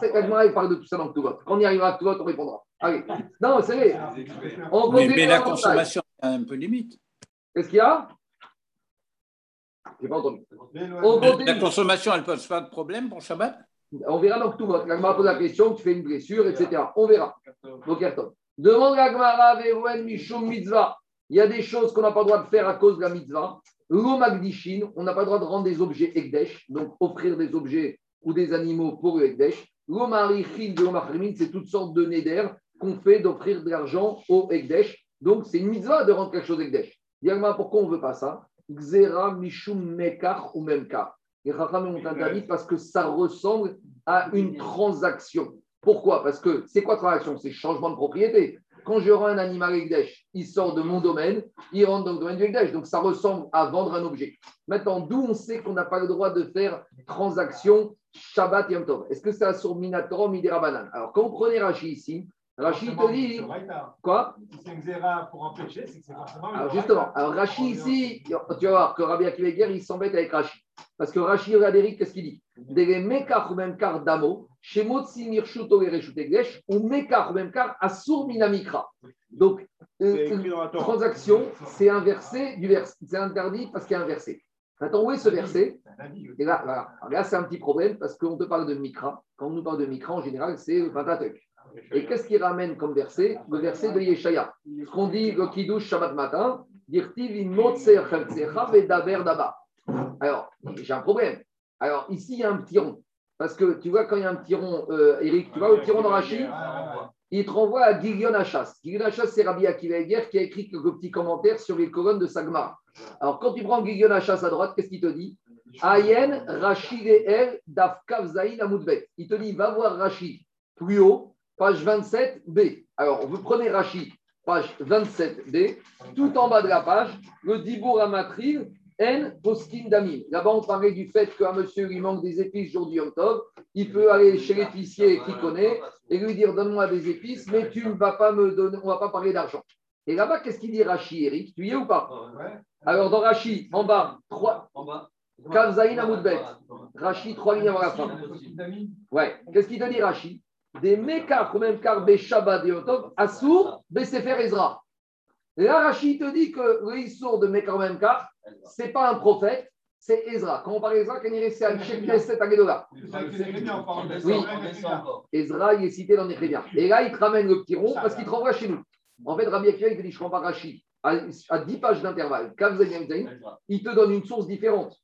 C'est il parle de tout ça dans le Quand on y arrivera à Touvot, on répondra. Allez. Non, c'est vrai. Mais, mais la consommation a un peu limite. Qu'est-ce qu'il y a? Pas entendu. La consommation, elle ne pose pas de problème pour Shabbat? On verra donc tout votre. L'agma pose la question, tu fais une blessure, etc. On verra. Donc, Demande l'agmara Verouen Mishum Mitzvah. Il y a des choses qu'on n'a pas le droit de faire à cause de la mitzvah. L'omagdishin, on n'a pas le droit de rendre des objets Ekdesh, donc offrir des objets ou des animaux pour le Ekdesh. L'omarichin de c'est toutes sortes de neder qu'on fait d'offrir de l'argent au Ekdesh. Donc, c'est une mitzvah de rendre quelque chose Ekdesh. Yagma, pourquoi on ne veut pas ça? Xera Mishum Mekar ou Memkar. Les Chachamim ont interdit parce que ça ressemble à une transaction. Pourquoi? Parce que c'est quoi transaction? C'est changement de propriété. Quand je rends un animal Ekdesh, il sort de mon domaine, il rentre dans le domaine du Ekdesh. Donc ça ressemble à vendre un objet. Maintenant, d'où on sait qu'on n'a pas le droit de faire transaction Shabbat Yom Tov? Est-ce que c'est sur Minatora ou Midirabanan Alors, quand on prenait Rashi ici, Rachid te dit. Quoi C'est une pour empêcher, c'est que c'est forcément. Alors justement, alors Rachid ici, tu vas voir que Rabbi Akiva il s'embête avec Rachid. Parce que Rachid, regarde Eric, qu'est-ce qu'il dit? Minamikra. Donc, euh, transaction, c'est inversé du verset. C'est interdit parce qu'il y a un verset. Maintenant, où est ce verset? Et là, voilà. là c'est un petit problème parce qu'on te parle de Mikra. Quand on nous parle de Mikra, en général, c'est le Pentateuch. Et qu'est-ce qui ramène comme verset? Le verset de Yeshaya. Ce qu'on dit le Kiddush Shabbat matin, alors, j'ai un problème. Alors, ici, il y a un petit rond. Parce que tu vois, quand il y a un petit rond, euh, Eric, tu vois le petit rond dans Rachid Il te renvoie à Gideon Achas. Gideon Achas, c'est Rabbi Akiva qui a écrit quelques petits commentaires sur les colonnes de Sagmar. Alors, quand tu prends Gideon Achas à droite, qu'est-ce qu'il te dit? Ayen Rachid El Dafkav Zain Amoudbet. Il te dit, va voir Rachid plus haut, page 27b. Alors, vous prenez Rachid, page 27b, tout en bas de la page, le Dibour Amatril, N Poskin Damim. Là-bas, on parlait du fait qu'un monsieur lui manque des épices jour du Yom Tov. Il peut aller chez l'épicier qui connaît et lui dire Donne-moi des épices, mais tu ne vas pas me donner, on ne va pas parler d'argent. Et là-bas, qu'est-ce qu'il dit Rachid, Eric? Tu y es ou pas? Alors, dans Rachid, en bas, 3. En bas. Kavzaïn Amoudbet. Rachid, trois lignes avant la fin. Ouais. Qu'est-ce qu'il te dit, Rachid? Des Mekar, même car Shabbat et Otov, Assour, Besefer Ezra. Là, Rachid te dit que le de Mekar, même car, ce n'est pas un prophète, c'est Ezra. Quand on parle d'Ezra, quand il est à Knesset Agedola. Oui, Ezra, il est cité dans Néhémia. Et là, il te ramène le petit rond parce qu'il te renvoie chez nous. En fait, Rabbi Akiva, il te dit, je ne comprends pas Rachid. À 10 pages d'intervalle, il te donne une source différente,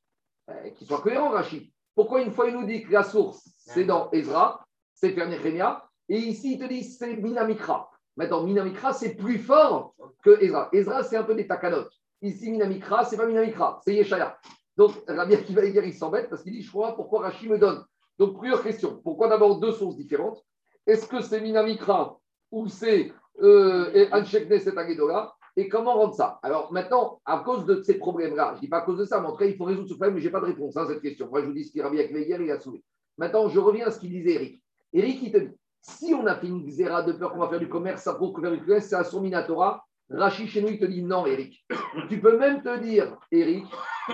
euh, qui soit cohérent, Rachid. Pourquoi une fois il nous dit que la source, c'est dans Ezra, c'est Nehemia, et ici il te dit c'est Minamikra. Maintenant, Minamikra, c'est plus fort que Ezra. Ezra, c'est un peu des takanotes. Ici, Minamikra, c'est pas Minamikra, c'est Yeshaya. Donc, Rabbi Akiva dire, il s'embête parce qu'il dit, je crois, pourquoi Rachid me donne? Donc, plusieurs questions. Pourquoi d'abord deux sources différentes? Est-ce que c'est Minamikra ou c'est euh, Anshekne, Agedola Et comment rendre ça? Alors, maintenant, à cause de ces problèmes-là, je ne dis pas à cause de ça, mais en tout cas, il faut résoudre ce problème, mais je n'ai pas de réponse à cette question. Moi, je vous dis ce qu'il Rabbi Akiva hier, il a soulevé. Maintenant, je reviens à ce qu'il disait Eric. Eric, il te dit, si on a fait une xéra de peur qu'on va faire du commerce, ça prouve que faire du commerce, c'est à Minatora. Rachid chez nous, il te dit non, Eric. Tu peux même te dire, Eric,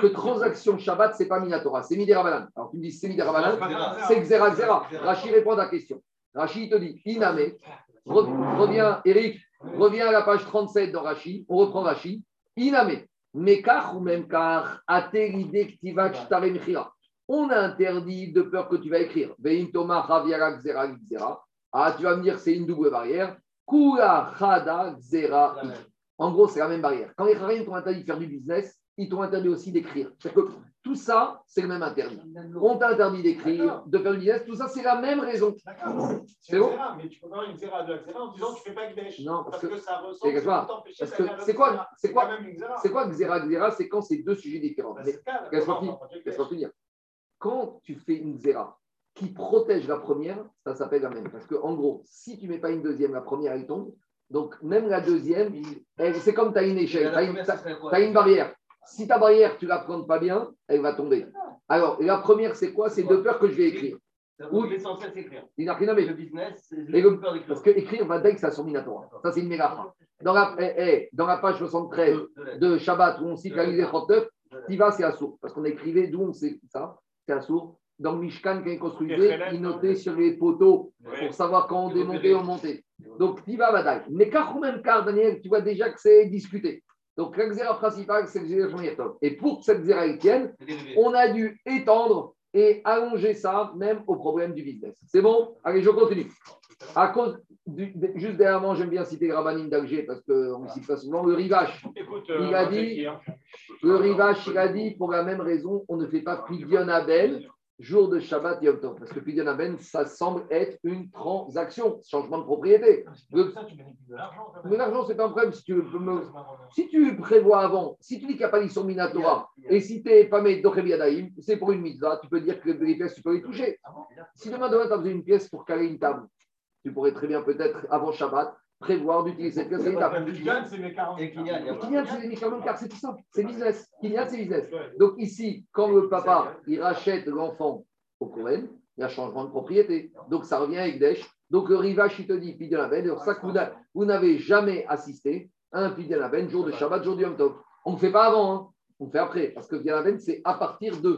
que transaction Shabbat, ce n'est pas Minatora, c'est Midirabanan. Alors tu me dis, c'est Midirabanan, c'est Xera Xera. Rachid répond à ta question. Rachid te dit, Iname, reviens, Eric, reviens à la page 37 dans Rachid, on reprend Rachid. Iname, Mekach ou même car, on a interdit de peur que tu vas écrire. Vein Thomas Xera Xera. Ah, tu vas me dire, c'est une double barrière. Kula Chada Xera. En gros, c'est la même barrière. Quand les Kharim t'ont interdit de faire du business, ils t'ont interdit aussi d'écrire. Tout ça, c'est le même interdit. On t'a interdit d'écrire, de faire du business, tout ça, c'est la même raison. C'est bon Mais tu peux pas une Xera de en disant que tu fais pas Gdesh. Non, parce, parce que, que, ça ressemble c'est quoi C'est quoi C'est quoi Xera Xera C'est quand c'est deux sujets différents. Qu'est-ce finir Quand tu fais une Xera, qui protège la première, ça s'appelle la même. Parce qu'en gros, si tu ne mets pas une deuxième, la première, elle tombe. Donc, même la deuxième, c'est comme tu as une échelle, tu as, une barrière. Si ta barrière, tu ne la prends pas bien, elle va tomber. Alors, la première, c'est quoi? C'est de peur que je vais écrire. Ou l'essentiel, c'est écrire. Il n'a rien à Le business, c'est le, Parce que écrire va que ça. Ça, c'est une méga dans la, eh, eh, dans la page 73 de Shabbat, où on cite la 39, Tiva, c'est sourd. Parce qu'on écrivait, d'où on sait ça? C'est sourd dans le Mishkan qu'il construisait, il notait sur les poteaux pour savoir quand on démontait, on montait. Donc, Tiva. Mais même car, Daniel, tu vois déjà que c'est discuté. Donc, l'exéra principale, c'est le. Et pour que cette xéra tienne, on a dû étendre et allonger ça même au problème du business. C'est bon? Allez, je continue. À cause juste derrière moi, j'aime bien citer Rabanim d'Alger parce qu'on cite pas souvent le rivage. il a dit, le rivage, il a dit, pour la même raison, on ne fait pas Pidion Abel jour de Shabbat Yom Tov. Parce que Pidyon Aben, ça semble être une transaction, changement de propriété. L'argent. Mais l'argent, c'est pas un problème. Si tu, me... si tu prévois avant, si tu dis qu'il n'y a pas d'issue Minatora, et si tu n'es pas mis c'est pour une mitzvah, tu peux dire que les pièces, tu peux les toucher. Ah si demain, demain, tu as besoin d'une pièce pour caler une table, tu pourrais très bien, peut-être, avant Shabbat, prévoir d'utiliser cette pièce. Kylian, c'est mes 40. Kylian, c'est mes 40 car c'est tout simple. C'est business. Kylian, c'est business. Donc ici, quand le papa, il rachète l'enfant au Cohen, il y a changement de propriété. Donc ça revient avec Desh. Donc le rivage, il te dit, puis de la veine. ça vous n'avez jamais assisté à un pide de la veine, jour de Shabbat, jour du Yom Tov. On ne fait pas avant, hein. on fait après. Parce que la veine, c'est à partir de.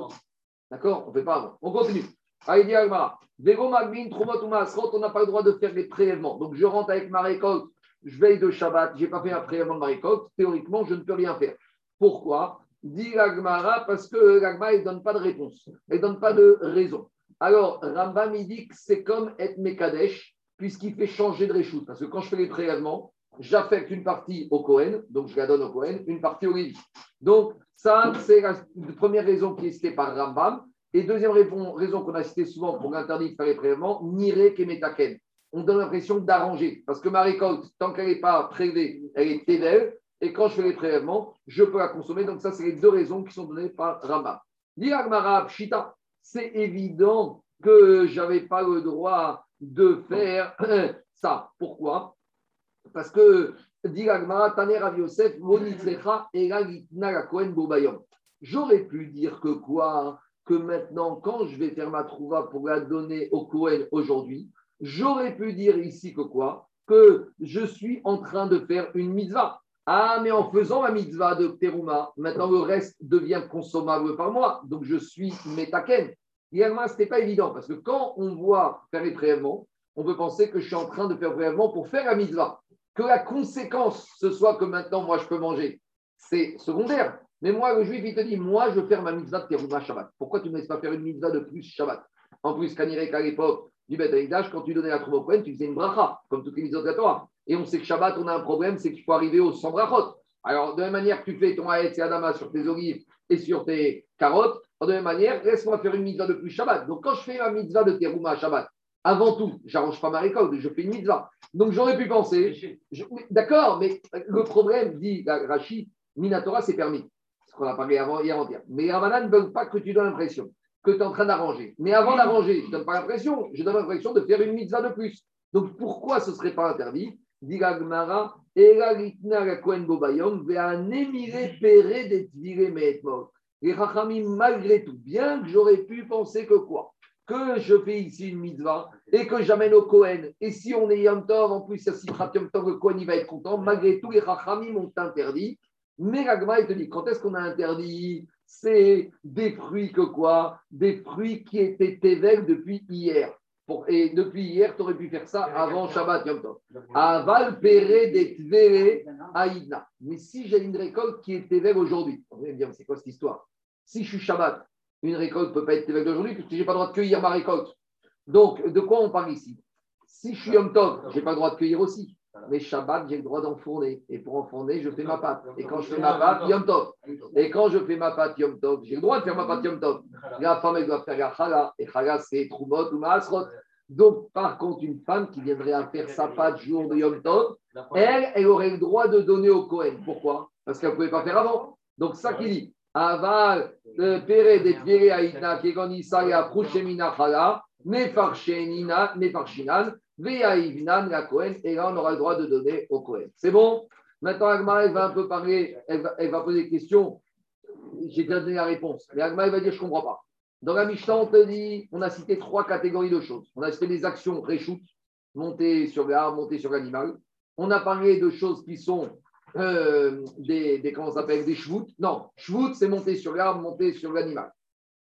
D'accord? On ne fait pas avant. On continue. Aïdi Agmara. On n'a pas le droit de faire des prélèvements. Donc je rentre avec ma récolte, je veille de Shabbat, je n'ai pas fait un prélèvement de ma récolte. Théoriquement, je ne peux rien faire. Pourquoi? Dit l'Agmara parce que l'Agmara ne donne pas de réponse. Elle ne donne pas de raison. Alors, Rambam, il dit que c'est comme être Mekadesh, puisqu'il fait changer de réchoute. Parce que quand je fais les prélèvements, j'affecte une partie au Cohen, donc je la donne au Cohen, une partie au Lévi. Donc, ça, c'est la première raison qui est citée par Rambam. Et deuxième raison qu'on a citée souvent pour l'interdit de faire les prélèvements, nire kemetaken. On donne l'impression d'arranger. Parce que ma récolte, tant qu'elle n'est pas prélevée, elle est ténèbre. Et quand je fais les prélèvements, je peux la consommer. Donc, ça, c'est les deux raisons qui sont données par Rama. Diragmara Pshita, c'est évident que je n'avais pas le droit de faire ça. Pourquoi? Parce que J'aurais pu dire que quoi? Que maintenant, quand je vais faire ma trouva pour la donner au Cohen aujourd'hui, j'aurais pu dire ici que quoi? Que je suis en train de faire une mitzvah. Ah, mais en faisant ma mitzvah de Teruma, maintenant le reste devient consommable par moi. Donc je suis métaken. Également, ce n'était pas évident parce que quand on voit faire les prélèvements, on peut penser que je suis en train de faire prélèvement pour faire la mitzvah. Que la conséquence, ce soit que maintenant, moi, je peux manger, c'est secondaire. Mais moi, le juif, il te dit, moi, je veux faire ma mitzvah de Teruma Shabbat. Pourquoi tu ne me laisses pas faire une mitzvah de plus Shabbat? En plus, qu'à l'époque du Beth quand tu donnais la trouva au tu faisais une bracha, comme toutes les mitzvahs de la Torah. Et on sait que Shabbat, on a un problème, c'est qu'il faut arriver au 100 brachot. Alors, de la même manière que tu fais ton Haetz et Adama sur tes olives et sur tes carottes, de la même manière, laisse-moi faire une mitzvah de plus Shabbat. Donc, quand je fais ma mitzvah de Terouma à Shabbat, avant tout, j'arrange pas ma récolte, je fais une mitzvah. Donc, j'aurais pu penser, d'accord, mais le problème, dit Rachid, Minatora, c'est permis. Qu'on a parlé avant, hier. Mais les ne veulent pas que tu donnes l'impression que tu es en train d'arranger. Mais avant d'arranger, je ne donne pas l'impression, je donne l'impression de faire une mitzvah de plus. Donc, pourquoi ce ne serait pas interdit? Dit me'etmol. Les Rachamim, malgré tout, bien que j'aurais pu penser que quoi? Que je fais ici une mitzvah et que j'amène au Kohen. Et si on est Yom en plus, si Yom Tov, le Kohen, il va être content. Malgré tout, les Rachamim ont interdit. Mais la Gemara, il te dit, quand est-ce qu'on a interdit C'est des fruits que quoi? Des fruits qui étaient éveillés depuis hier. Pour- et depuis hier, tu aurais pu faire ça avant Shabbat Yom Tov. Aval péré des aïdna. Mais si j'ai une récolte qui est éveillée aujourd'hui, on va me dire, mais c'est quoi cette histoire? Si je suis Shabbat, une récolte ne peut pas être éveillée aujourd'hui parce que je n'ai pas le droit de cueillir ma récolte. Donc, de quoi on parle ici? Si je suis Yom Tov, je n'ai pas le droit de cueillir aussi. Mais Shabbat, j'ai le droit d'enfourner. Et pour enfourner, je fais ma pâte. Et quand je fais ma pâte, Yom Tov. Et quand je fais ma pâte Yom Tov, j'ai le droit de faire ma pâte Yom Tov. La femme, elle doit faire la chala. Et chala, c'est Troumot ou Maasrot. Donc, par contre, une femme qui viendrait à faire sa pâte jour de Yom Tov, elle, elle aurait le droit de donner au Cohen. Pourquoi? Parce qu'elle ne pouvait pas faire avant. Donc, ça qui dit Aval, euh, Pere de Tvere Aïdna, Kegonisa, et Aprushemina Chala, Mefarshenina, Mefarshinan, Veaïvnan, la Cohen. Et là, on aura le droit de donner au Cohen. C'est bon? Maintenant, Agma, elle va un peu parler, elle va, poser des questions. J'ai déjà donné la réponse. Mais Agma, elle va dire Je ne comprends pas. Dans la Mishnah, on te dit, on a cité trois catégories de choses. On a cité des actions réchoutes, monter sur l'arbre, monter sur l'animal. On a parlé de choses qui sont euh, des, des, comment s'appelle, des shvout. Non, shvout, c'est monter sur l'arbre, monter sur l'animal.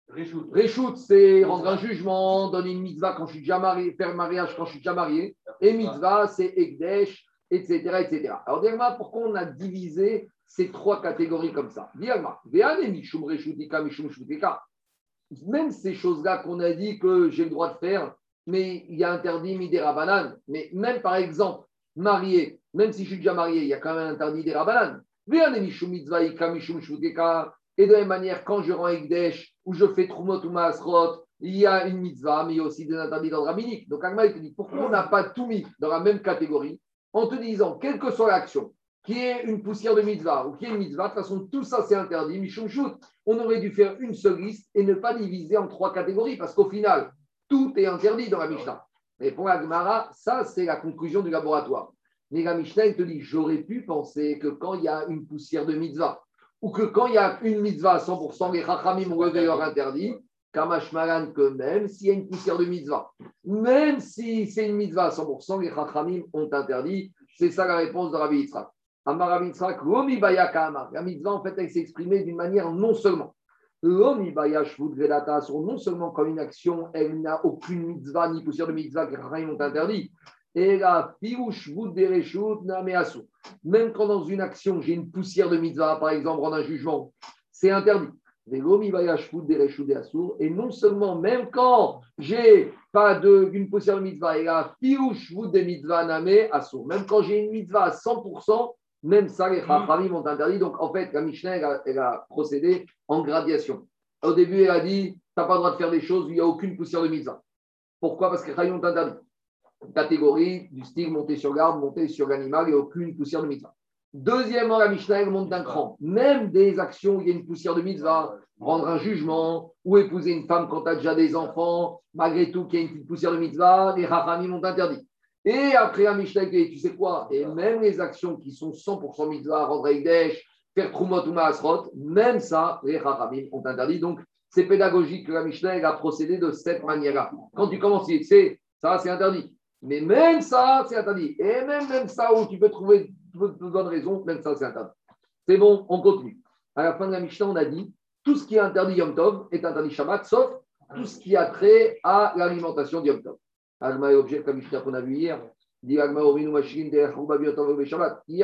Réchoute, c'est rendre un jugement, donner une mitzvah quand je suis déjà marié, faire mariage quand je suis déjà marié. Et mitzvah, c'est ekdesh, etc., etc. Alors, Dirma, pourquoi on a divisé ces trois catégories comme ça? Shvutika même ces choses-là qu'on a dit que j'ai le droit de faire, mais il y a interdit midera banane. Mais même par exemple, marié, même si je suis déjà marié, il y a quand même interdit des rabanan. Et de la même manière, quand je rends Ekdesh ou je fais Trumot ou Maasrot, il y a une mitzvah, mais il y a aussi des interdits le rabbinique. Donc Agma, il te dit pourquoi on n'a pas tout mis dans la même catégorie en te disant, quelle que soit l'action, qui est une poussière de mitzvah ou qui est une mitzvah, de toute façon, tout ça c'est interdit. Shoot, on aurait dû faire une seule liste et ne pas diviser en trois catégories parce qu'au final, tout est interdit dans la Mishnah. Mais pour Agmara, ça c'est la conclusion du laboratoire. Mais la Mishnah, il te dit j'aurais pu penser que quand il y a une poussière de mitzvah ou que quand il y a une mitzvah à 100%, les Chachamim ont levé leur interdit, Kamashmalan, que même s'il y a une poussière de mitzvah, même si c'est une mitzvah à 100%, les Chachamim ont interdit. C'est ça la réponse de Rabbi Yitzhak. Amar Rabbi Yitzhak. La mitzvah, en fait, elle s'est exprimée d'une manière non seulement. Lomi Baya Shvut Velata, non seulement quand une action, elle n'a aucune mitzvah ni poussière de mitzvah que les ont interdit. Et la Nameasu. Même quand dans une action, j'ai une poussière de mitzvah, par exemple, en un jugement, c'est interdit. Et non seulement, même quand j'ai pas de, une poussière de mitzvah, et la de mitzvah name asur. Même quand j'ai une mitzvah à 100%, même ça, les chachamim m'ont interdit. Donc, en fait, la Mishnah, elle a, procédé en gradation. Au début, elle a dit, tu n'as pas le droit de faire des choses où il n'y a aucune poussière de mitzvah. Pourquoi? Parce que les chachamim m'ont interdit. Catégorie du style monter sur l'arbre, monter sur l'animal et aucune poussière de mitzvah. Deuxièmement, la Mishnah elle monte d'un cran. Même des actions où il y a une poussière de mitzvah, rendre un jugement ou épouser une femme quand tu as déjà des enfants, malgré tout qu'il y a une petite poussière de mitzvah, les rachamim ont interdit. Et après la Mishnah, tu sais quoi? Et même les actions qui sont 100% mitzvah, rendre Eidesh, faire Trumot ou Maasrot, même ça, les rachamim ont interdit. Donc, c'est pédagogique que la Mishnah a procédé de cette manière-là. Quand tu commences, tu sais, ça, c'est interdit. Mais même ça, c'est interdit. Et même, même ça, où tu peux trouver de bonnes raisons, même ça, c'est interdit. C'est bon, on continue. À la fin de la Mishnah, on a dit tout ce qui est interdit Yom Tov est interdit Shabbat, sauf tout ce qui a trait à l'alimentation de Yom Tov. Agma est objet comme Mishnah qu'on a vu hier. Hier,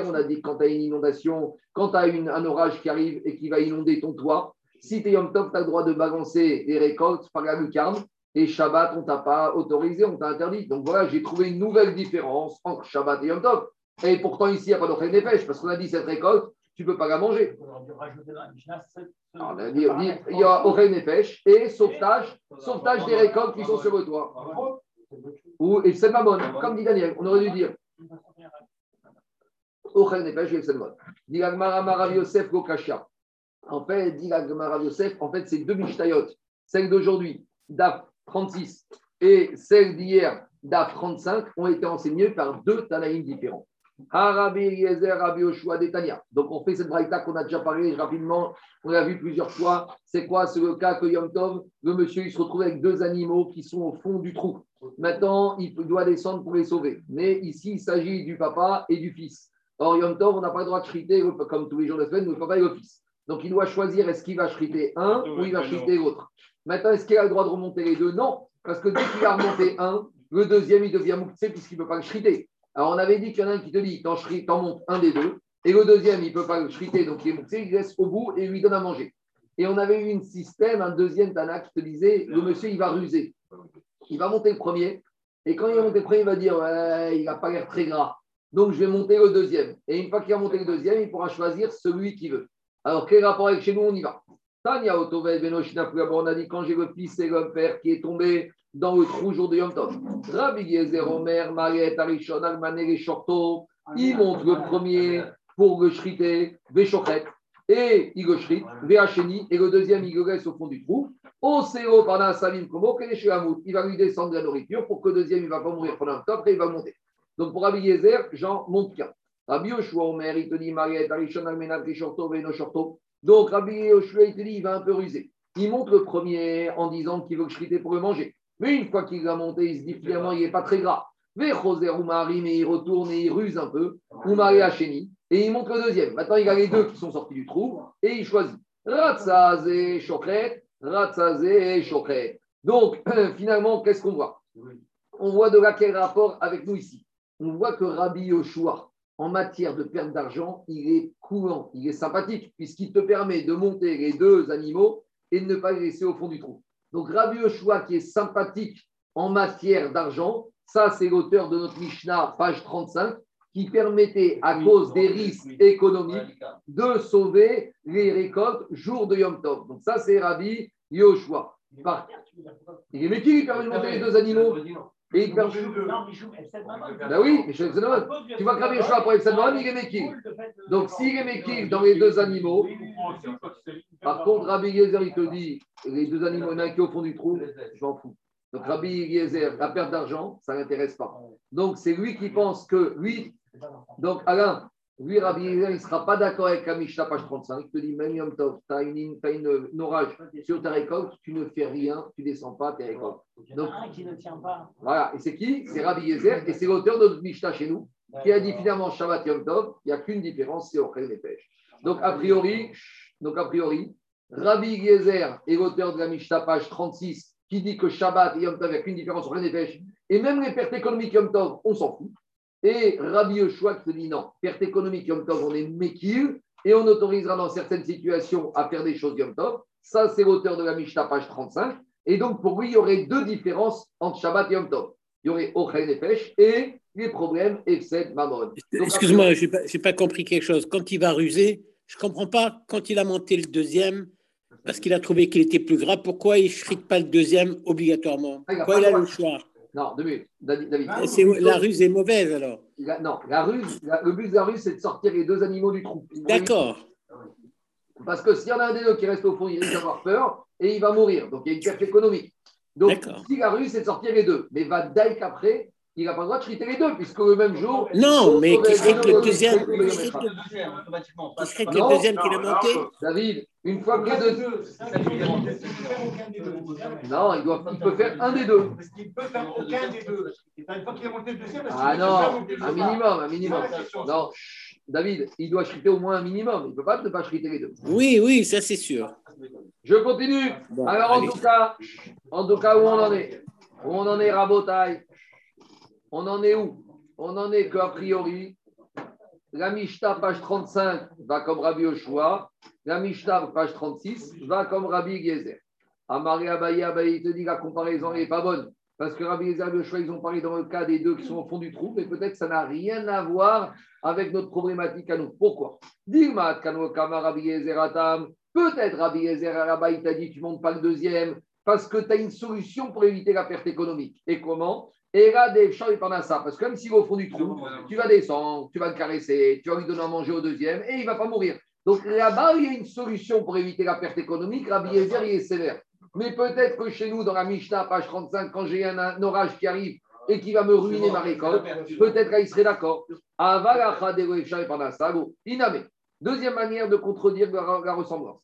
on a dit quand tu as une inondation, quand tu as un orage qui arrive et qui va inonder ton toit, si tu es Yom Tov, tu as le droit de balancer les récoltes par la lucarne. Et Shabbat, on ne t'a pas autorisé, on t'a interdit. Donc voilà, j'ai trouvé une nouvelle différence entre Shabbat et Yom Tov. Et pourtant, ici, il n'y a pas d'offre des pêches, parce qu'on a dit cette récolte, tu ne peux pas la manger. On Alors, a dit- dit, il y a Oreille Nefesh et sauvetage, sauvetage des récoltes qui sont sur le toit. Ou et c'est Mamon, comme dit Daniel, on aurait dû dire Ochel Nefesh et Selmon. Dit l'Agmara Marav Yosef Gokasha. En fait, dit Marav Yosef, en fait, c'est deux Mishtayot. Celle d'aujourd'hui, DAF 36, et celle d'hier, DAF 35, ont été enseignées par deux Tanaïm différents. Arabi Eliezer, Rabbi Detania. Donc, on fait cette braïta qu'on a déjà parlé rapidement, on l'a vu plusieurs fois. C'est quoi C'est le cas que Yom Tov, le monsieur, il se retrouve avec deux animaux qui sont au fond du trou. Maintenant, il doit descendre pour les sauver. Mais ici, il s'agit du papa et du fils. Or, Yom Tov, on n'a pas le droit de chriter, comme tous les jours de la semaine, le papa et le fils. Donc, il doit choisir est-ce qu'il va chriter un ou il va chriter l'autre. Maintenant, est-ce qu'il a le droit de remonter les deux? Non, parce que dès qu'il a remonté un, le deuxième, il devient mouktsé puisqu'il ne peut pas le chriter. Alors, on avait dit qu'il y en a un qui te dit t'en montes un des deux, et le deuxième, il ne peut pas le chriter, donc il est mouktsé, il laisse au bout et lui donne à manger. Et on avait eu un système, un deuxième Tana qui te disait le monsieur, il va ruser. Il va monter le premier, et quand il va monter le premier, il va dire Ouais, il n'a pas l'air très gras. Donc, je vais monter le deuxième. Et une fois qu'il a monté le deuxième, il pourra choisir celui qu'il veut. Alors, quel rapport avec chez nous On y va. Tania Otovel Benoshina on a dit quand j'ai le fils et le père qui est tombé dans le trou jour de Yom Tov. Rabbi Yezer Omer, Mariette, Arishon, Almané, les Shorto, il monte le premier pour le shriter, Véchochet, et il le shrit, Véhacheni, et le deuxième, il le laisse au fond du trou. Océo, pendant un salim, comme il va lui descendre de la nourriture pour que le deuxième, il ne va pas mourir pendant un temps, après il va monter. Donc pour Rabbi Yezer, j'en monte qu'un. Rabbi Yoshua Omer, il te dit Mariette, Arishon. Donc Rabbi Yoshua, il te dit, il va un peu ruser. Il monte le premier en disant qu'il veut le shriter pour le manger. Mais une fois qu'il l'a monté, il se dit finalement, il n'est pas très gras. Mais Roser Oumari, mais il retourne et il ruse un peu. Oumari Hacheni. Et il monte le deuxième. Maintenant, il a les deux qui sont sortis du trou et il choisit. Ratzazé Chokret, Ratzazé Chokret. Donc, finalement, qu'est-ce qu'on voit? On voit de là quel rapport avec nous ici. On voit que Rabbi Yoshua, en matière de perte d'argent, il est coulant, il est sympathique, puisqu'il te permet de monter les deux animaux et de ne pas les laisser au fond du trou. Donc, Rabbi Yoshua, qui est sympathique en matière d'argent, ça, c'est l'auteur de notre Mishnah, page 35, qui permettait, à cause des risques économiques, de sauver les récoltes jour de Yom Tov. Donc, ça, c'est Rabbi Yoshua. Par- est métier, il permet de monter les deux animaux. Et il permet... Non, Michou, elle s'aide maman. Ben oui, mais tu vois que Rabbi Yoshua, pour Zenon, il est métier. Donc, s'il est métier dans les deux animaux, par contre, Rabbi Yezer, il te dit, les deux animaux, il y en a un qui est au fond du trou, je m'en fous. Donc, Rabbi Yezer, la perte d'argent, ça ne l'intéresse pas. Donc, c'est lui qui pense que, lui, donc Alain, lui, Rabbi Yezer, il ne sera pas d'accord avec la Mishnah, page 35. Il te dit, même Yom Tov, tu as, une, t'as une, un orage sur ta récolte, tu ne fais rien, tu ne descends pas tes récoltes. Il y en a un qui ne tient pas. Voilà. Et c'est qui? C'est Rabbi Yezer, et c'est l'auteur de notre Mishnah chez nous, qui a dit finalement Shabbat Yom Tov, il n'y a qu'une différence, c'est Ochel Nefesh. Donc, a priori, donc, a priori, Rabbi Yezer est l'auteur de la Mishnah, page 36, qui dit que Shabbat et Yom Tov, il n'y a qu'une différence sur Nefesh. Et même les pertes économiques Yom Tov, on s'en fout. Et Rabbi Yoshua qui te dit non, perte économique Yom Tov, on est Mekil, et on autorisera dans certaines situations à faire des choses Yom Tov. Ça, c'est l'auteur de la Mishnah, page 35. Et donc, pour lui, il y aurait deux différences entre Shabbat et Yom Tov. Il y aurait Ochel Nefesh et les problèmes Mamon. Donc, Excuse-moi, je n'ai pas, pas compris quelque chose. Quand il va ruser, je ne comprends pas, quand il a monté le deuxième, parce qu'il a trouvé qu'il était plus gras, pourquoi il ne shrite pas le deuxième obligatoirement? Ah, il a Pourquoi il a le choix? Non, deux minutes. David. C'est- La ruse est mauvaise alors. La- non, la ruse, la- le but de la ruse, c'est de sortir les deux animaux du trou. D'accord. Parce que s'il y en a un des deux qui reste au fond, il risque d'avoir peur et il va mourir. Donc il y a une perte économique. Donc si la ruse, c'est de sortir les deux. Mais va Daïk après, il n'a pas le droit de chriter les deux, puisque le même jour. Non, mais qui serait que le deuxième, qui qui Non, le deuxième qu'il a monté? David, une fois que les deux. Non, il, doit, il peut faire un des deux. Parce qu'il peut faire aucun des deux. Et une fois qu'il a monté le deuxième, parce Ah qu'il peut faire non, un minimum, un minimum. Non, David, il doit chriter au moins un minimum. Il ne peut pas ne pas chriter les deux. Oui, oui, ça c'est sûr. Je continue. Bon, Alors, en tout cas, en tout cas, où on en est? Où on en est, Rabotaille? On en est où? On en est qu'a priori, la Mishnah, page 35, va comme Rabbi Yoshua. La Mishnah, page 36, va comme Rabbi Gezer. Amaré Abaye, Abaye, il te dit la comparaison n'est pas bonne. Parce que Rabbi Eliezer et Yoshua, ils ont parlé dans le cas des deux qui sont au fond du trou, mais peut-être que ça n'a rien à voir avec notre problématique à nous. Pourquoi? Dilma, Kano, Kama, Rabbi Atam. Peut-être Rabbi là-bas, il t'a dit, tu montes pas le deuxième, parce que tu as une solution pour éviter la perte économique. Et comment? Et là, des champs et ça. Parce que même s'il va au fond du trou, tu vas descendre, tu vas le caresser, tu vas lui donner à manger au deuxième, et il ne va pas mourir. Donc là-bas, il y a une solution pour éviter la perte économique. Rabbi Eliezer, il est sévère. Mais peut-être que chez nous, dans la Mishnah, page 35, quand j'ai un, orage qui arrive et qui va me ruiner ma récolte, peut-être qu'il serait d'accord. Deuxième manière de contredire la, la ressemblance.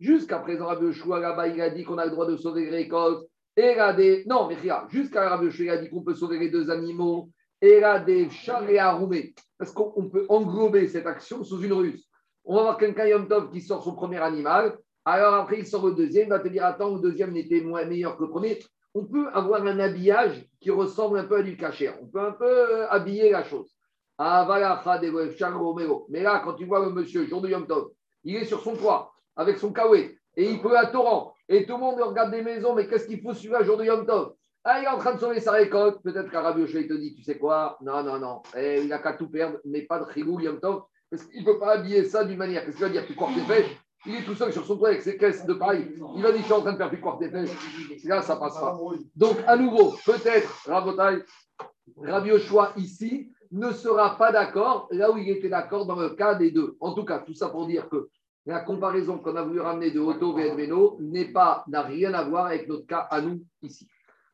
Jusqu'à présent, Rabbi Yoshua, a dit qu'on a le droit de sauver les récoltes. Et là. Non, mais regarde, jusqu'à Rabbi a dit qu'on peut sauver les deux animaux. Là, des et arroumés. Parce qu'on peut englober cette action sous une ruse. On va voir quelqu'un Yom Tov qui sort son premier animal. Alors après, il sort le deuxième, il va te dire Attends, le deuxième n'était moins meilleur que le premier. On peut avoir un habillage qui ressemble un peu à du cachère. On peut un peu euh, habiller la chose. Mais là, quand tu vois le monsieur, jour de Yom Tov, il est sur son toit avec son kawaii et il pleut à torrent. Et tout le monde regarde des maisons, mais qu'est-ce qu'il faut celui-là, jour de Yom Tov? Ah, il est en train de sauver sa récolte. Peut-être qu'Arabi il te dit, tu sais quoi? Non, non, non. Eh, il n'a qu'à tout perdre, mais pas de chigou, Yom Tov. Parce qu'il ne peut pas habiller ça d'une manière. Qu'est-ce qu'il va dire Tu tes pêches il est tout seul sur son toit avec ses caisses de paille. Il va dire, je suis en train de faire piquoir des pêches. Là, ça passe pas. Donc, à nouveau, peut-être, Rabotai, Rabbi ici ne sera pas d'accord là où il était d'accord dans le cas des deux. En tout cas, tout ça pour dire que la comparaison qu'on a voulu ramener de Otto et n'est pas, n'a rien à voir avec notre cas à nous ici.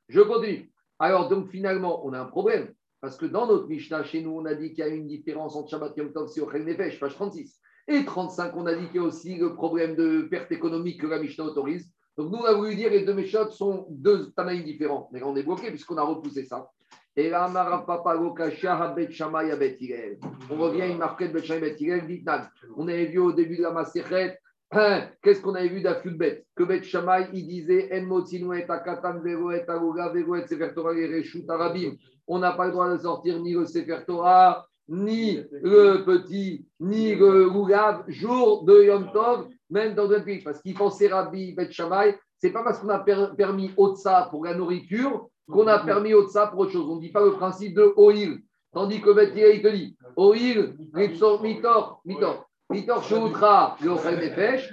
Je continue. Alors, donc, finalement, on a un problème. Parce que dans notre Mishnah, chez nous, on a dit qu'il y a une différence entre Shabbat Yom Tov et Ochel Nefesh, page 36. Et 35, on a dit qu'il y a aussi le problème de perte économique que la Mishnah autorise. Donc nous, on a voulu dire les deux Mishnah sont deux Tanaïs différents. Mais on est bloqué puisqu'on a repoussé ça. Et là, on revient à une marquette Bet Bet On avait vu au début de la Maserhet, hein, qu'est-ce qu'on avait vu d'Afudbet Que Bet Shamay, il disait. On n'a pas le droit de sortir ni le sefer Torah, ni le petit, ni le Rougab, jour de Yom Tov, même dans d'autres pays. Parce qu'il pensait Rabbi Bet Shammai, c'est pas parce qu'on a permis Otsa pour la nourriture qu'on a permis Otsa pour autre chose. On ne dit pas le principe de Oil. Tandis que Bet il te dit Oil, Mitor, Mitor, Mitor, Shoutra, Yochel Nefesh.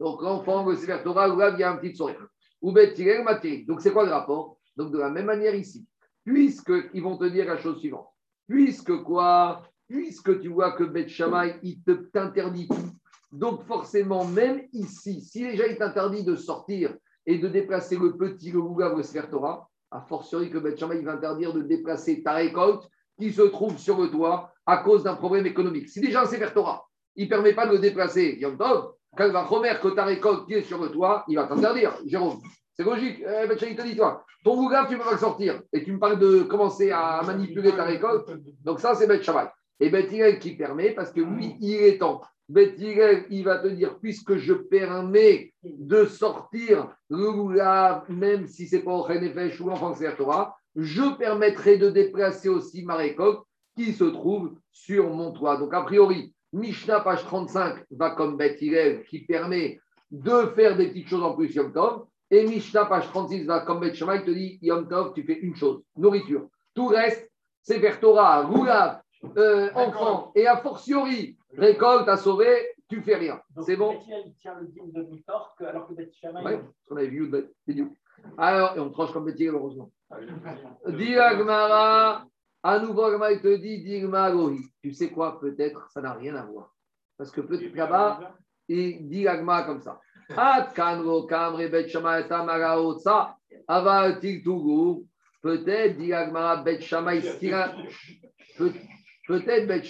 Donc l'enfant, le Torah, il y a un petit sourire. Ou Bet Donc c'est quoi le rapport? Donc de la même manière ici puisqu'ils vont te dire la chose suivante. Puisque quoi? Puisque tu vois que Beth Shammai, il t'interdit tout. Donc forcément, même ici, si déjà il t'interdit de sortir et de déplacer le petit, le Ougav, le Torah, a fortiori que Beth Shammai va interdire de déplacer ta récolte qui se trouve sur le toit à cause d'un problème économique. Si déjà un Sefer Torah, il ne permet pas de le déplacer, Yom Tov, quand il va remettre que ta récolte qui est sur le toit, il va t'interdire, Jérôme. C'est logique. Eh, ben, dit, toi, ton bougave, tu ne peux pas le sortir. Et tu me parles de commencer à manipuler ta récolte. Donc ça, c'est Bet Shabbat. Et Bet qui permet, parce que lui, il est temps. Bet il va te dire, puisque je permets de sortir le bougave, même si c'est pas au Renefesh ou en Torah, je permettrai de déplacer aussi ma récolte qui se trouve sur mon toit. Donc, a priori, Mishnah, page 35, va comme Bet qui permet de faire des petites choses en plus Yom Tov. Et Mishnah, page 36, va comme Bet il te dit Yom Tov, tu fais une chose, nourriture. Tout reste, c'est vers Torah, Roulav, euh, enfant, et a fortiori, récolte à sauver, tu fais rien. C'est bon Il tient le dîme de Mitor, alors que Bet Shammai. Oui, on avait vu vidéo. Alors, et on tranche comme Bet heureusement. Dis Agmara, à nouveau, Agmara, il te dit Tu sais quoi Peut-être, ça n'a rien à voir. Parce que peut-être là-bas, il dit Agmara comme ça. Peut-être, dit Agmara, Bet peut-être Bet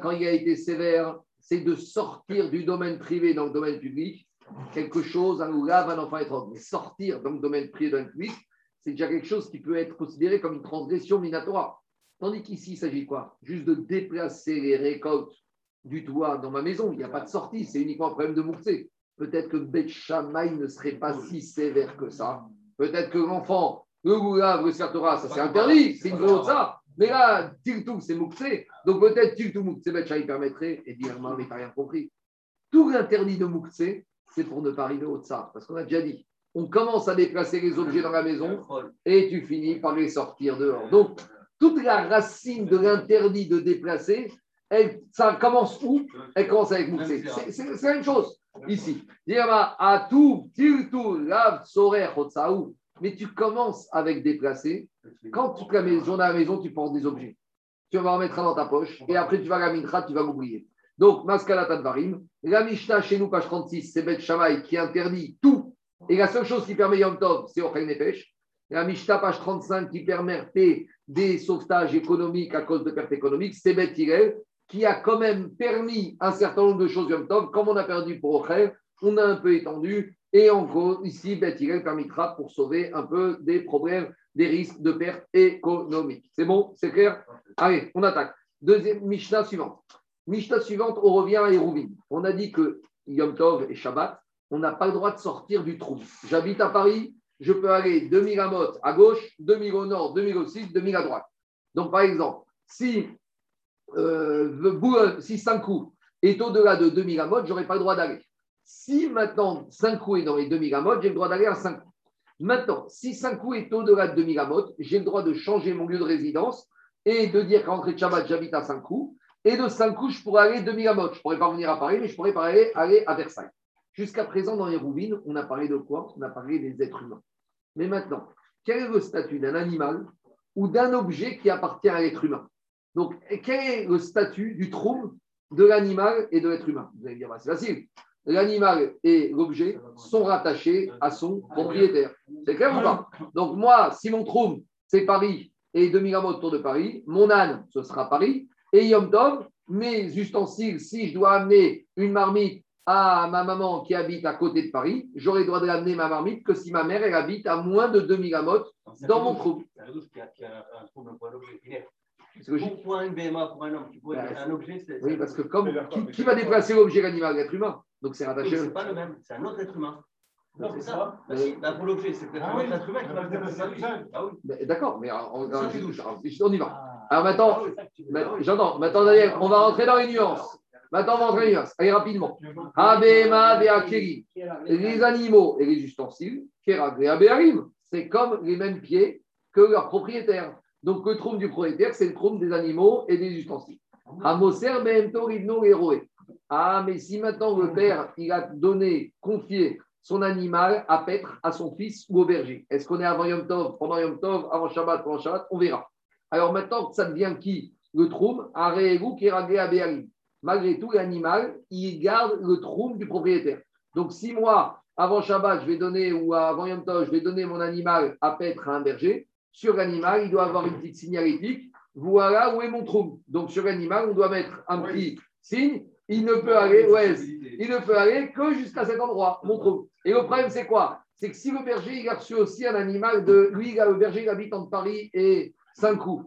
quand il a été sévère, c'est de sortir du domaine privé dans le domaine public, quelque chose, un oulav, un enfant étrange. Mais sortir dans le domaine privé, dans le public, c'est déjà quelque chose qui peut être considéré comme une transgression minatoire. Tandis qu'ici, il s'agit quoi? Juste de déplacer les récoltes du toit dans ma maison. Il n'y a pas de sortie, c'est uniquement un problème de mourté peut-être que Beth ne serait pas si sévère que ça. Peut-être que l'enfant, le goulav, le Torah, ça c'est interdit, c'est une de ça. Mais là, Tiltou, c'est Moukse. Donc peut-être Tiltou Moukse, Beth il permettrait, et dire, non, mais t'as rien compris. Tout l'interdit de Moukse, c'est pour ne pas arriver au tsar. Parce qu'on a déjà dit, on commence à déplacer les objets dans la maison et tu finis par les sortir dehors. Donc, toute la racine de l'interdit de déplacer, elle, ça commence où? Elle commence avec Moussé. C'est la même chose ici. Mais tu commences avec déplacer. Quand toute la maison, à la maison, tu penses des objets. Tu vas en mettre un dans ta poche et après tu vas à la mincha, tu vas l'oublier. Donc, Maskalat Advarim, la Mishnah chez nous, page 36, c'est Bet Shamay qui interdit tout. Et la seule chose qui permet Yom Tov, c'est Ochel Nefesh. La Mishnah, page 35, qui permet des sauvetages économiques à cause de pertes économiques, c'est Bet qui a quand même permis un certain nombre de choses Yom Tov. Comme on a perdu pour Ochel, on a un peu étendu. Et en gros, ici, Bet permettra pour sauver un peu des problèmes, des risques de pertes économiques. C'est bon? C'est clair? Allez, on attaque. Deuxième Mishnah suivante. Mishnah suivante, on revient à Hérouvin. On a dit que Yom Tov et Shabbat, on n'a pas le droit de sortir du trou. J'habite à Paris, je peux aller 2000 à Mot à gauche, 2000 au nord, 2000 au sud, 2000 à droite. Donc, par exemple, si, euh, si coups est au-delà de 2000 à Mot, je n'aurai pas le droit d'aller. Si maintenant 5 coups est dans les 2000 à Mot, j'ai le droit d'aller à 5 coups. Maintenant, si 5 coups est au-delà de 2000 à Mot, j'ai le droit de changer mon lieu de résidence et de dire qu'à l'entrée de j'habite à 5 coups et de 5 coups, je pourrais aller demi à mode. Je ne pourrais pas venir à Paris, mais je pourrais pas aller, à Versailles. Jusqu'à présent, dans les rouvines, on a parlé de quoi? On a parlé des êtres humains. Mais maintenant, quel est le statut d'un animal ou d'un objet qui appartient à l'être humain? Donc, quel est le statut du trouble de l'animal et de l'être humain? Vous allez dire, bah, c'est facile. L'animal et l'objet sont rattachés à son propriétaire. C'est clair ou pas? Donc, moi, si mon trouble, c'est Paris et demi à mode autour de Paris, mon âne, ce sera Paris, et Yom Tov, mes ustensiles, si je dois amener une marmite à ma maman qui habite à côté de Paris, j'aurai le droit de l'amener ma marmite que si ma mère, elle habite à moins de 2000 amotes dans mon trou. C'est un trouble pour l'objet. Pour un BMA, pour un homme, tu pourrais un objet, c'est. Oui, parce que comme qui, va déplacer l'objet, l'animal, l'être humain? Donc c'est rattaché. C'est pas le même, c'est un autre être humain. Non, c'est ça. Bah, si, bah, pour l'objet, c'est peut-être ah un autre être humain qui va le déplacer. Ah oui. D'accord, mais on, on, y va. Alors maintenant, j'entends. Maintenant, on va rentrer dans les nuances. Maintenant, on va nuances. Allez, rapidement. Les animaux et les ustensiles, c'est comme les mêmes pieds que leurs propriétaires. Donc, le trône du propriétaire, c'est le trône des animaux et des ustensiles. Ah, mais si maintenant le père, il a donné, confié son animal à paître à son fils ou au berger. Est-ce qu'on est avant Yom Tov, pendant Yom Tov, avant Shabbat, pendant Shabbat? On verra. Alors maintenant, ça devient qui Le troum, est à Béarim. Malgré tout, l'animal, il garde le troum du propriétaire. Donc, si moi, avant Shabbat, je vais donner, ou avant Yom Tov, je vais donner mon animal à paître à un berger, sur l'animal, il doit avoir une petite signalétique. Voilà où est mon troum. Donc, sur l'animal, on doit mettre un petit signe. Il ne peut aller, ouais, il ne peut aller que jusqu'à cet endroit, mon troum. Et le problème, c'est quoi? C'est que si le berger, il a reçu aussi un animal de. Lui, le berger, il habite entre Paris et 5 coups.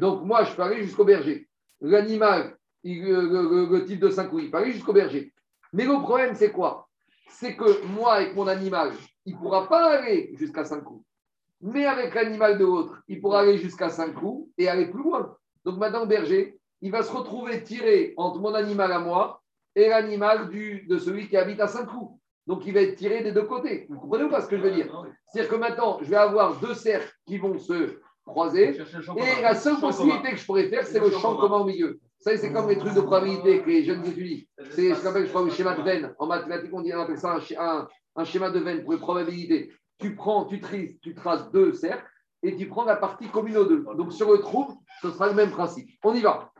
Donc, moi, je peux aller jusqu'au berger. L'animal, le, type de 5 coups, il peut aller jusqu'au berger. Mais le problème, c'est quoi? C'est que moi, avec mon animal, il ne pourra pas aller jusqu'à 5 coups. Mais avec l'animal de l'autre, il pourra aller jusqu'à 5 coups et aller plus loin. Donc maintenant, le berger, il va se retrouver tiré entre mon animal à moi et l'animal de celui qui habite à 5 coups. Donc il va être tiré des deux côtés. Vous comprenez ou pas ce que je veux dire? C'est-à-dire que maintenant, je vais avoir deux cercles qui vont se croisés. Et la seule possibilité que je pourrais faire, c'est le champ commun au milieu. Ça, c'est comme les trucs de probabilité que les jeunes étudient. C'est ce qu'on appelle, je crois, le schéma de veine. En mathématiques, on, dit, on appelle ça un, schéma de veine pour les probabilités. Tu prends, tu, trices, tu traces deux cercles et tu prends la partie commune aux deux. Donc sur le trou, ce sera le même principe. On y va.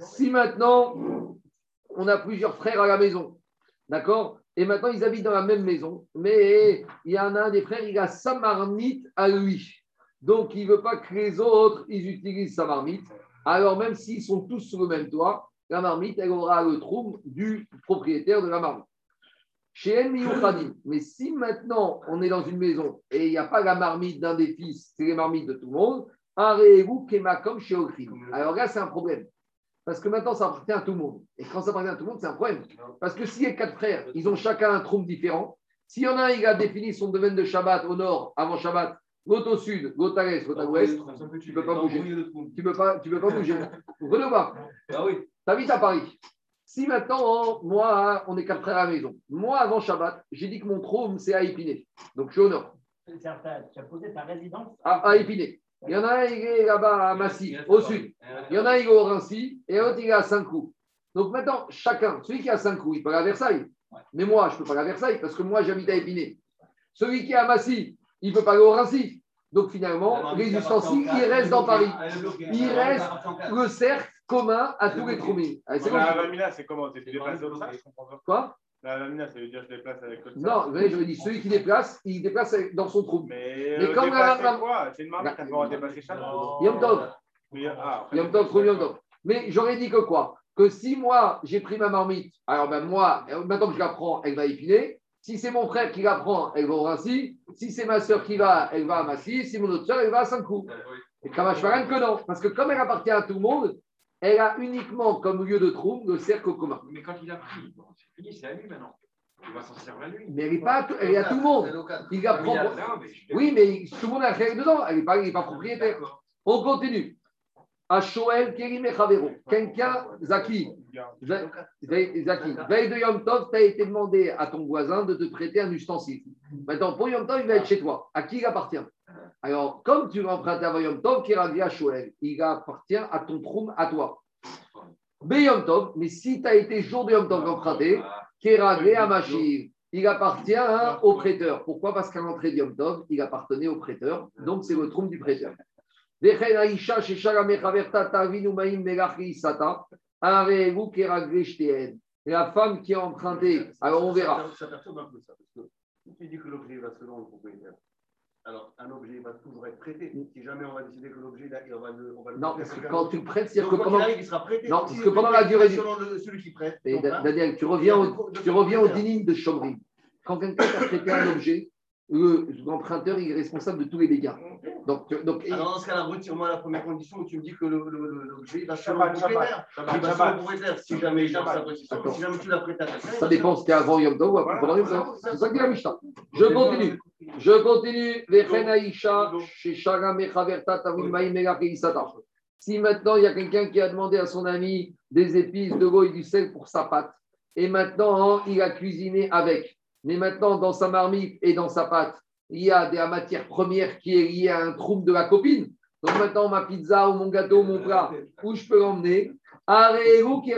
Si maintenant, on a plusieurs frères à la maison, d'accord? Et maintenant, ils habitent dans la même maison, mais il y en a un des frères, il a sa marmite à lui. Donc, il ne veut pas que les autres, ils utilisent sa marmite. Alors, même s'ils sont tous sur le même toit, la marmite, elle aura le trouble du propriétaire de la marmite. Chez Mais si maintenant, on est dans une maison et il n'y a pas la marmite d'un des fils, c'est les marmites de tout le monde, Alors là, c'est un problème. Parce que maintenant, ça appartient à tout le monde. Et quand ça appartient à tout le monde, c'est un problème. Parce que s'il y a quatre frères, ils ont chacun un trône différent. S'il y en a un, il a défini son domaine de Shabbat au nord avant Shabbat, l'autre au sud, l'autre à l'est, l'autre à l'ouest, tu ne peux pas bouger. Tu ne peux pas, tu peux pas bouger. Vous comprenez pas Ah oui. Tu habites à Paris. Si maintenant, moi, on est quatre frères à la maison, moi, avant Shabbat, j'ai dit que mon trône, c'est à Épinay. Donc, je suis au nord. Tu as posé ta résidence À, à Épinay. Il y en a un, il est là-bas à Massy, au sud. Il y en a un, il est au Rincy, et l'autre, il est à Saint-Cloud. Donc maintenant, chacun, celui qui est à Saint-Cloud, il peut aller à Versailles. Mais moi, je ne peux pas aller à Versailles parce que moi, j'habite à Épinay. Celui qui est à Massy, il ne peut pas aller au Rincy. Donc finalement, les ustensiles, ils restent dans Paris. Il reste le cercle commun à tous les troumines. Allez, c'est comment? Je comprends pas. Quoi? La lamina, ça veut dire je déplace avec le Non, je dis, celui qui déplace, il déplace dans son trou. Mais, Mais le comme déplacer la- quoi? C'est une marmite, t'as pas dépasser chaque Yom Tov. Mais, ah, Yom Tov, Trou, Yom Tov. Mais j'aurais dit que quoi? Que si moi, j'ai pris ma marmite, alors ben moi, euh, maintenant que je la prends, elle va épiler. Si c'est mon frère qui la prend, elle va au Rincy. Si c'est ma soeur qui va, elle va à Massy. Si mon autre soeur, elle va à Saint-Cloud. Et Kamashvaran, que non. Parce que comme elle appartient à tout le monde, elle a uniquement comme lieu de trou le cercle commun. Mais quand il a pris, bon, c'est fini, c'est à lui maintenant. Il va s'en servir à lui. Mais elle est, pas à tout, elle est à tout le monde. Il la Ah, mais prend Oui, mais tout le monde a rien dedans. Elle n'est pas, il est pas propriétaire. On continue. À Shoel, Kérim et Chavero. Quelqu'un, Zaki, Zaki, veille de Yom Tov, tu as été demandé à ton voisin de te prêter un ustensile. Maintenant, pour Yom Tov, il va être chez toi. À qui il appartient? Alors, comme tu vas emprunter à Yom Tov, qui à Shoel, il appartient à ton troum, à toi. Be Yom Tov, mais si tu as été jour de Yom Tov emprunté, qui à Machir, il appartient hein, au prêteur. Pourquoi? Parce qu'à l'entrée de Yom Tov, il appartenait au prêteur. Donc, c'est le troum du prêteur. La femme qui a emprunté, alors on verra. Ça perturbe un peu ça, parce que si tu dis que l'objet va selon le propriétaire, alors un objet va toujours être prêté. Si jamais on va décider que l'objet, on va le. On va le Non, parce que quand tu le prêtes, c'est-à-dire que quand pendant. il arrive, il sera prêté. Non, parce que pendant la durée du- Selon le- celui qui prête. Et hein, Daniel, tu reviens, au, tu reviens aux dynimes de Chomri. Quand quelqu'un t'a prêté un objet, le- l'emprunteur il est responsable de tous les dégâts. Donc, donc, Alors dans ce cas-là, retire-moi la première condition où tu me dis que le- le- le- l'objet va selon le Shabbat, Il va Shabbat. le propriétaire. Si jamais il sa Attends. si jamais tu l'as prêté à quelqu'un. ça dépend si c'était avant Yom Tov ou après pendant Yom Tov. C'est ça que dit la Mishnah. Je continue. Je continue. Vechen Aisha, Sheshara Mechaverta, Tavinu Maïm, Melachi, Sata. Si maintenant il y a quelqu'un qui a demandé à son ami des épices, de l'eau et du sel pour sa pâte, et maintenant hein, il a cuisiné avec, mais maintenant dans sa marmite et dans sa pâte, il y a des matières premières qui est liée à un trouble de la copine. Donc maintenant ma pizza ou mon gâteau, mon plat, où je peux l'emmener? Areu qui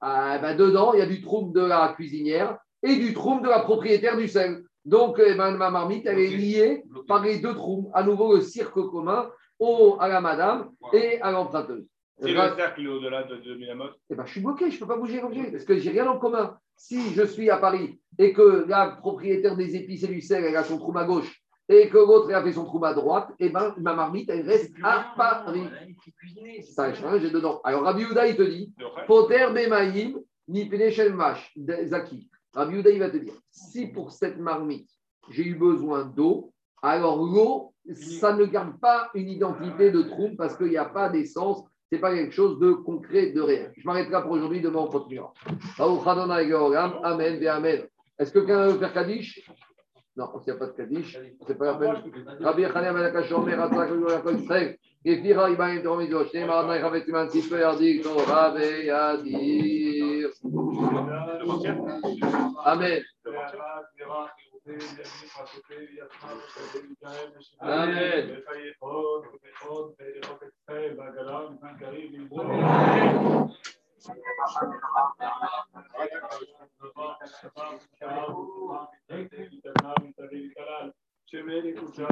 Ah, ben dedans, il y a du trouble de la cuisinière et du trouble de la propriétaire du sel. Donc eh ben, ma marmite, elle est liée par les deux troubles. À nouveau, le cirque commun au, à la madame et à l'emprunteuse. Si le cercle est au-delà de 2000 amotes, Eh ben, je suis bloqué, je ne peux pas bouger l'objet parce que j'ai rien en commun. Si je suis à Paris et que la propriétaire des épices et du sel, elle a son trou à gauche et que l'autre, a fait son trou à droite, eh ben, ma marmite, elle reste à Paris. Ça a changé dedans. Alors, Rabbi Houda, il te dit. Poter Bemaïm, ni Penechel Mash, Zaki. Rabbi Houda, il va te dire si pour cette marmite, j'ai eu besoin d'eau, alors l'eau, ça ne garde pas une identité de trou parce qu'il n'y a pas d'essence. Ce n'est pas quelque chose de concret, de réel. Je m'arrête là pour aujourd'hui. Demain, on continuera. Amen Amen. Est-ce que quelqu'un veut faire Kaddish Non, s'il n'y a pas de Kaddish, c'est pas la peine. Rabbi. Amen.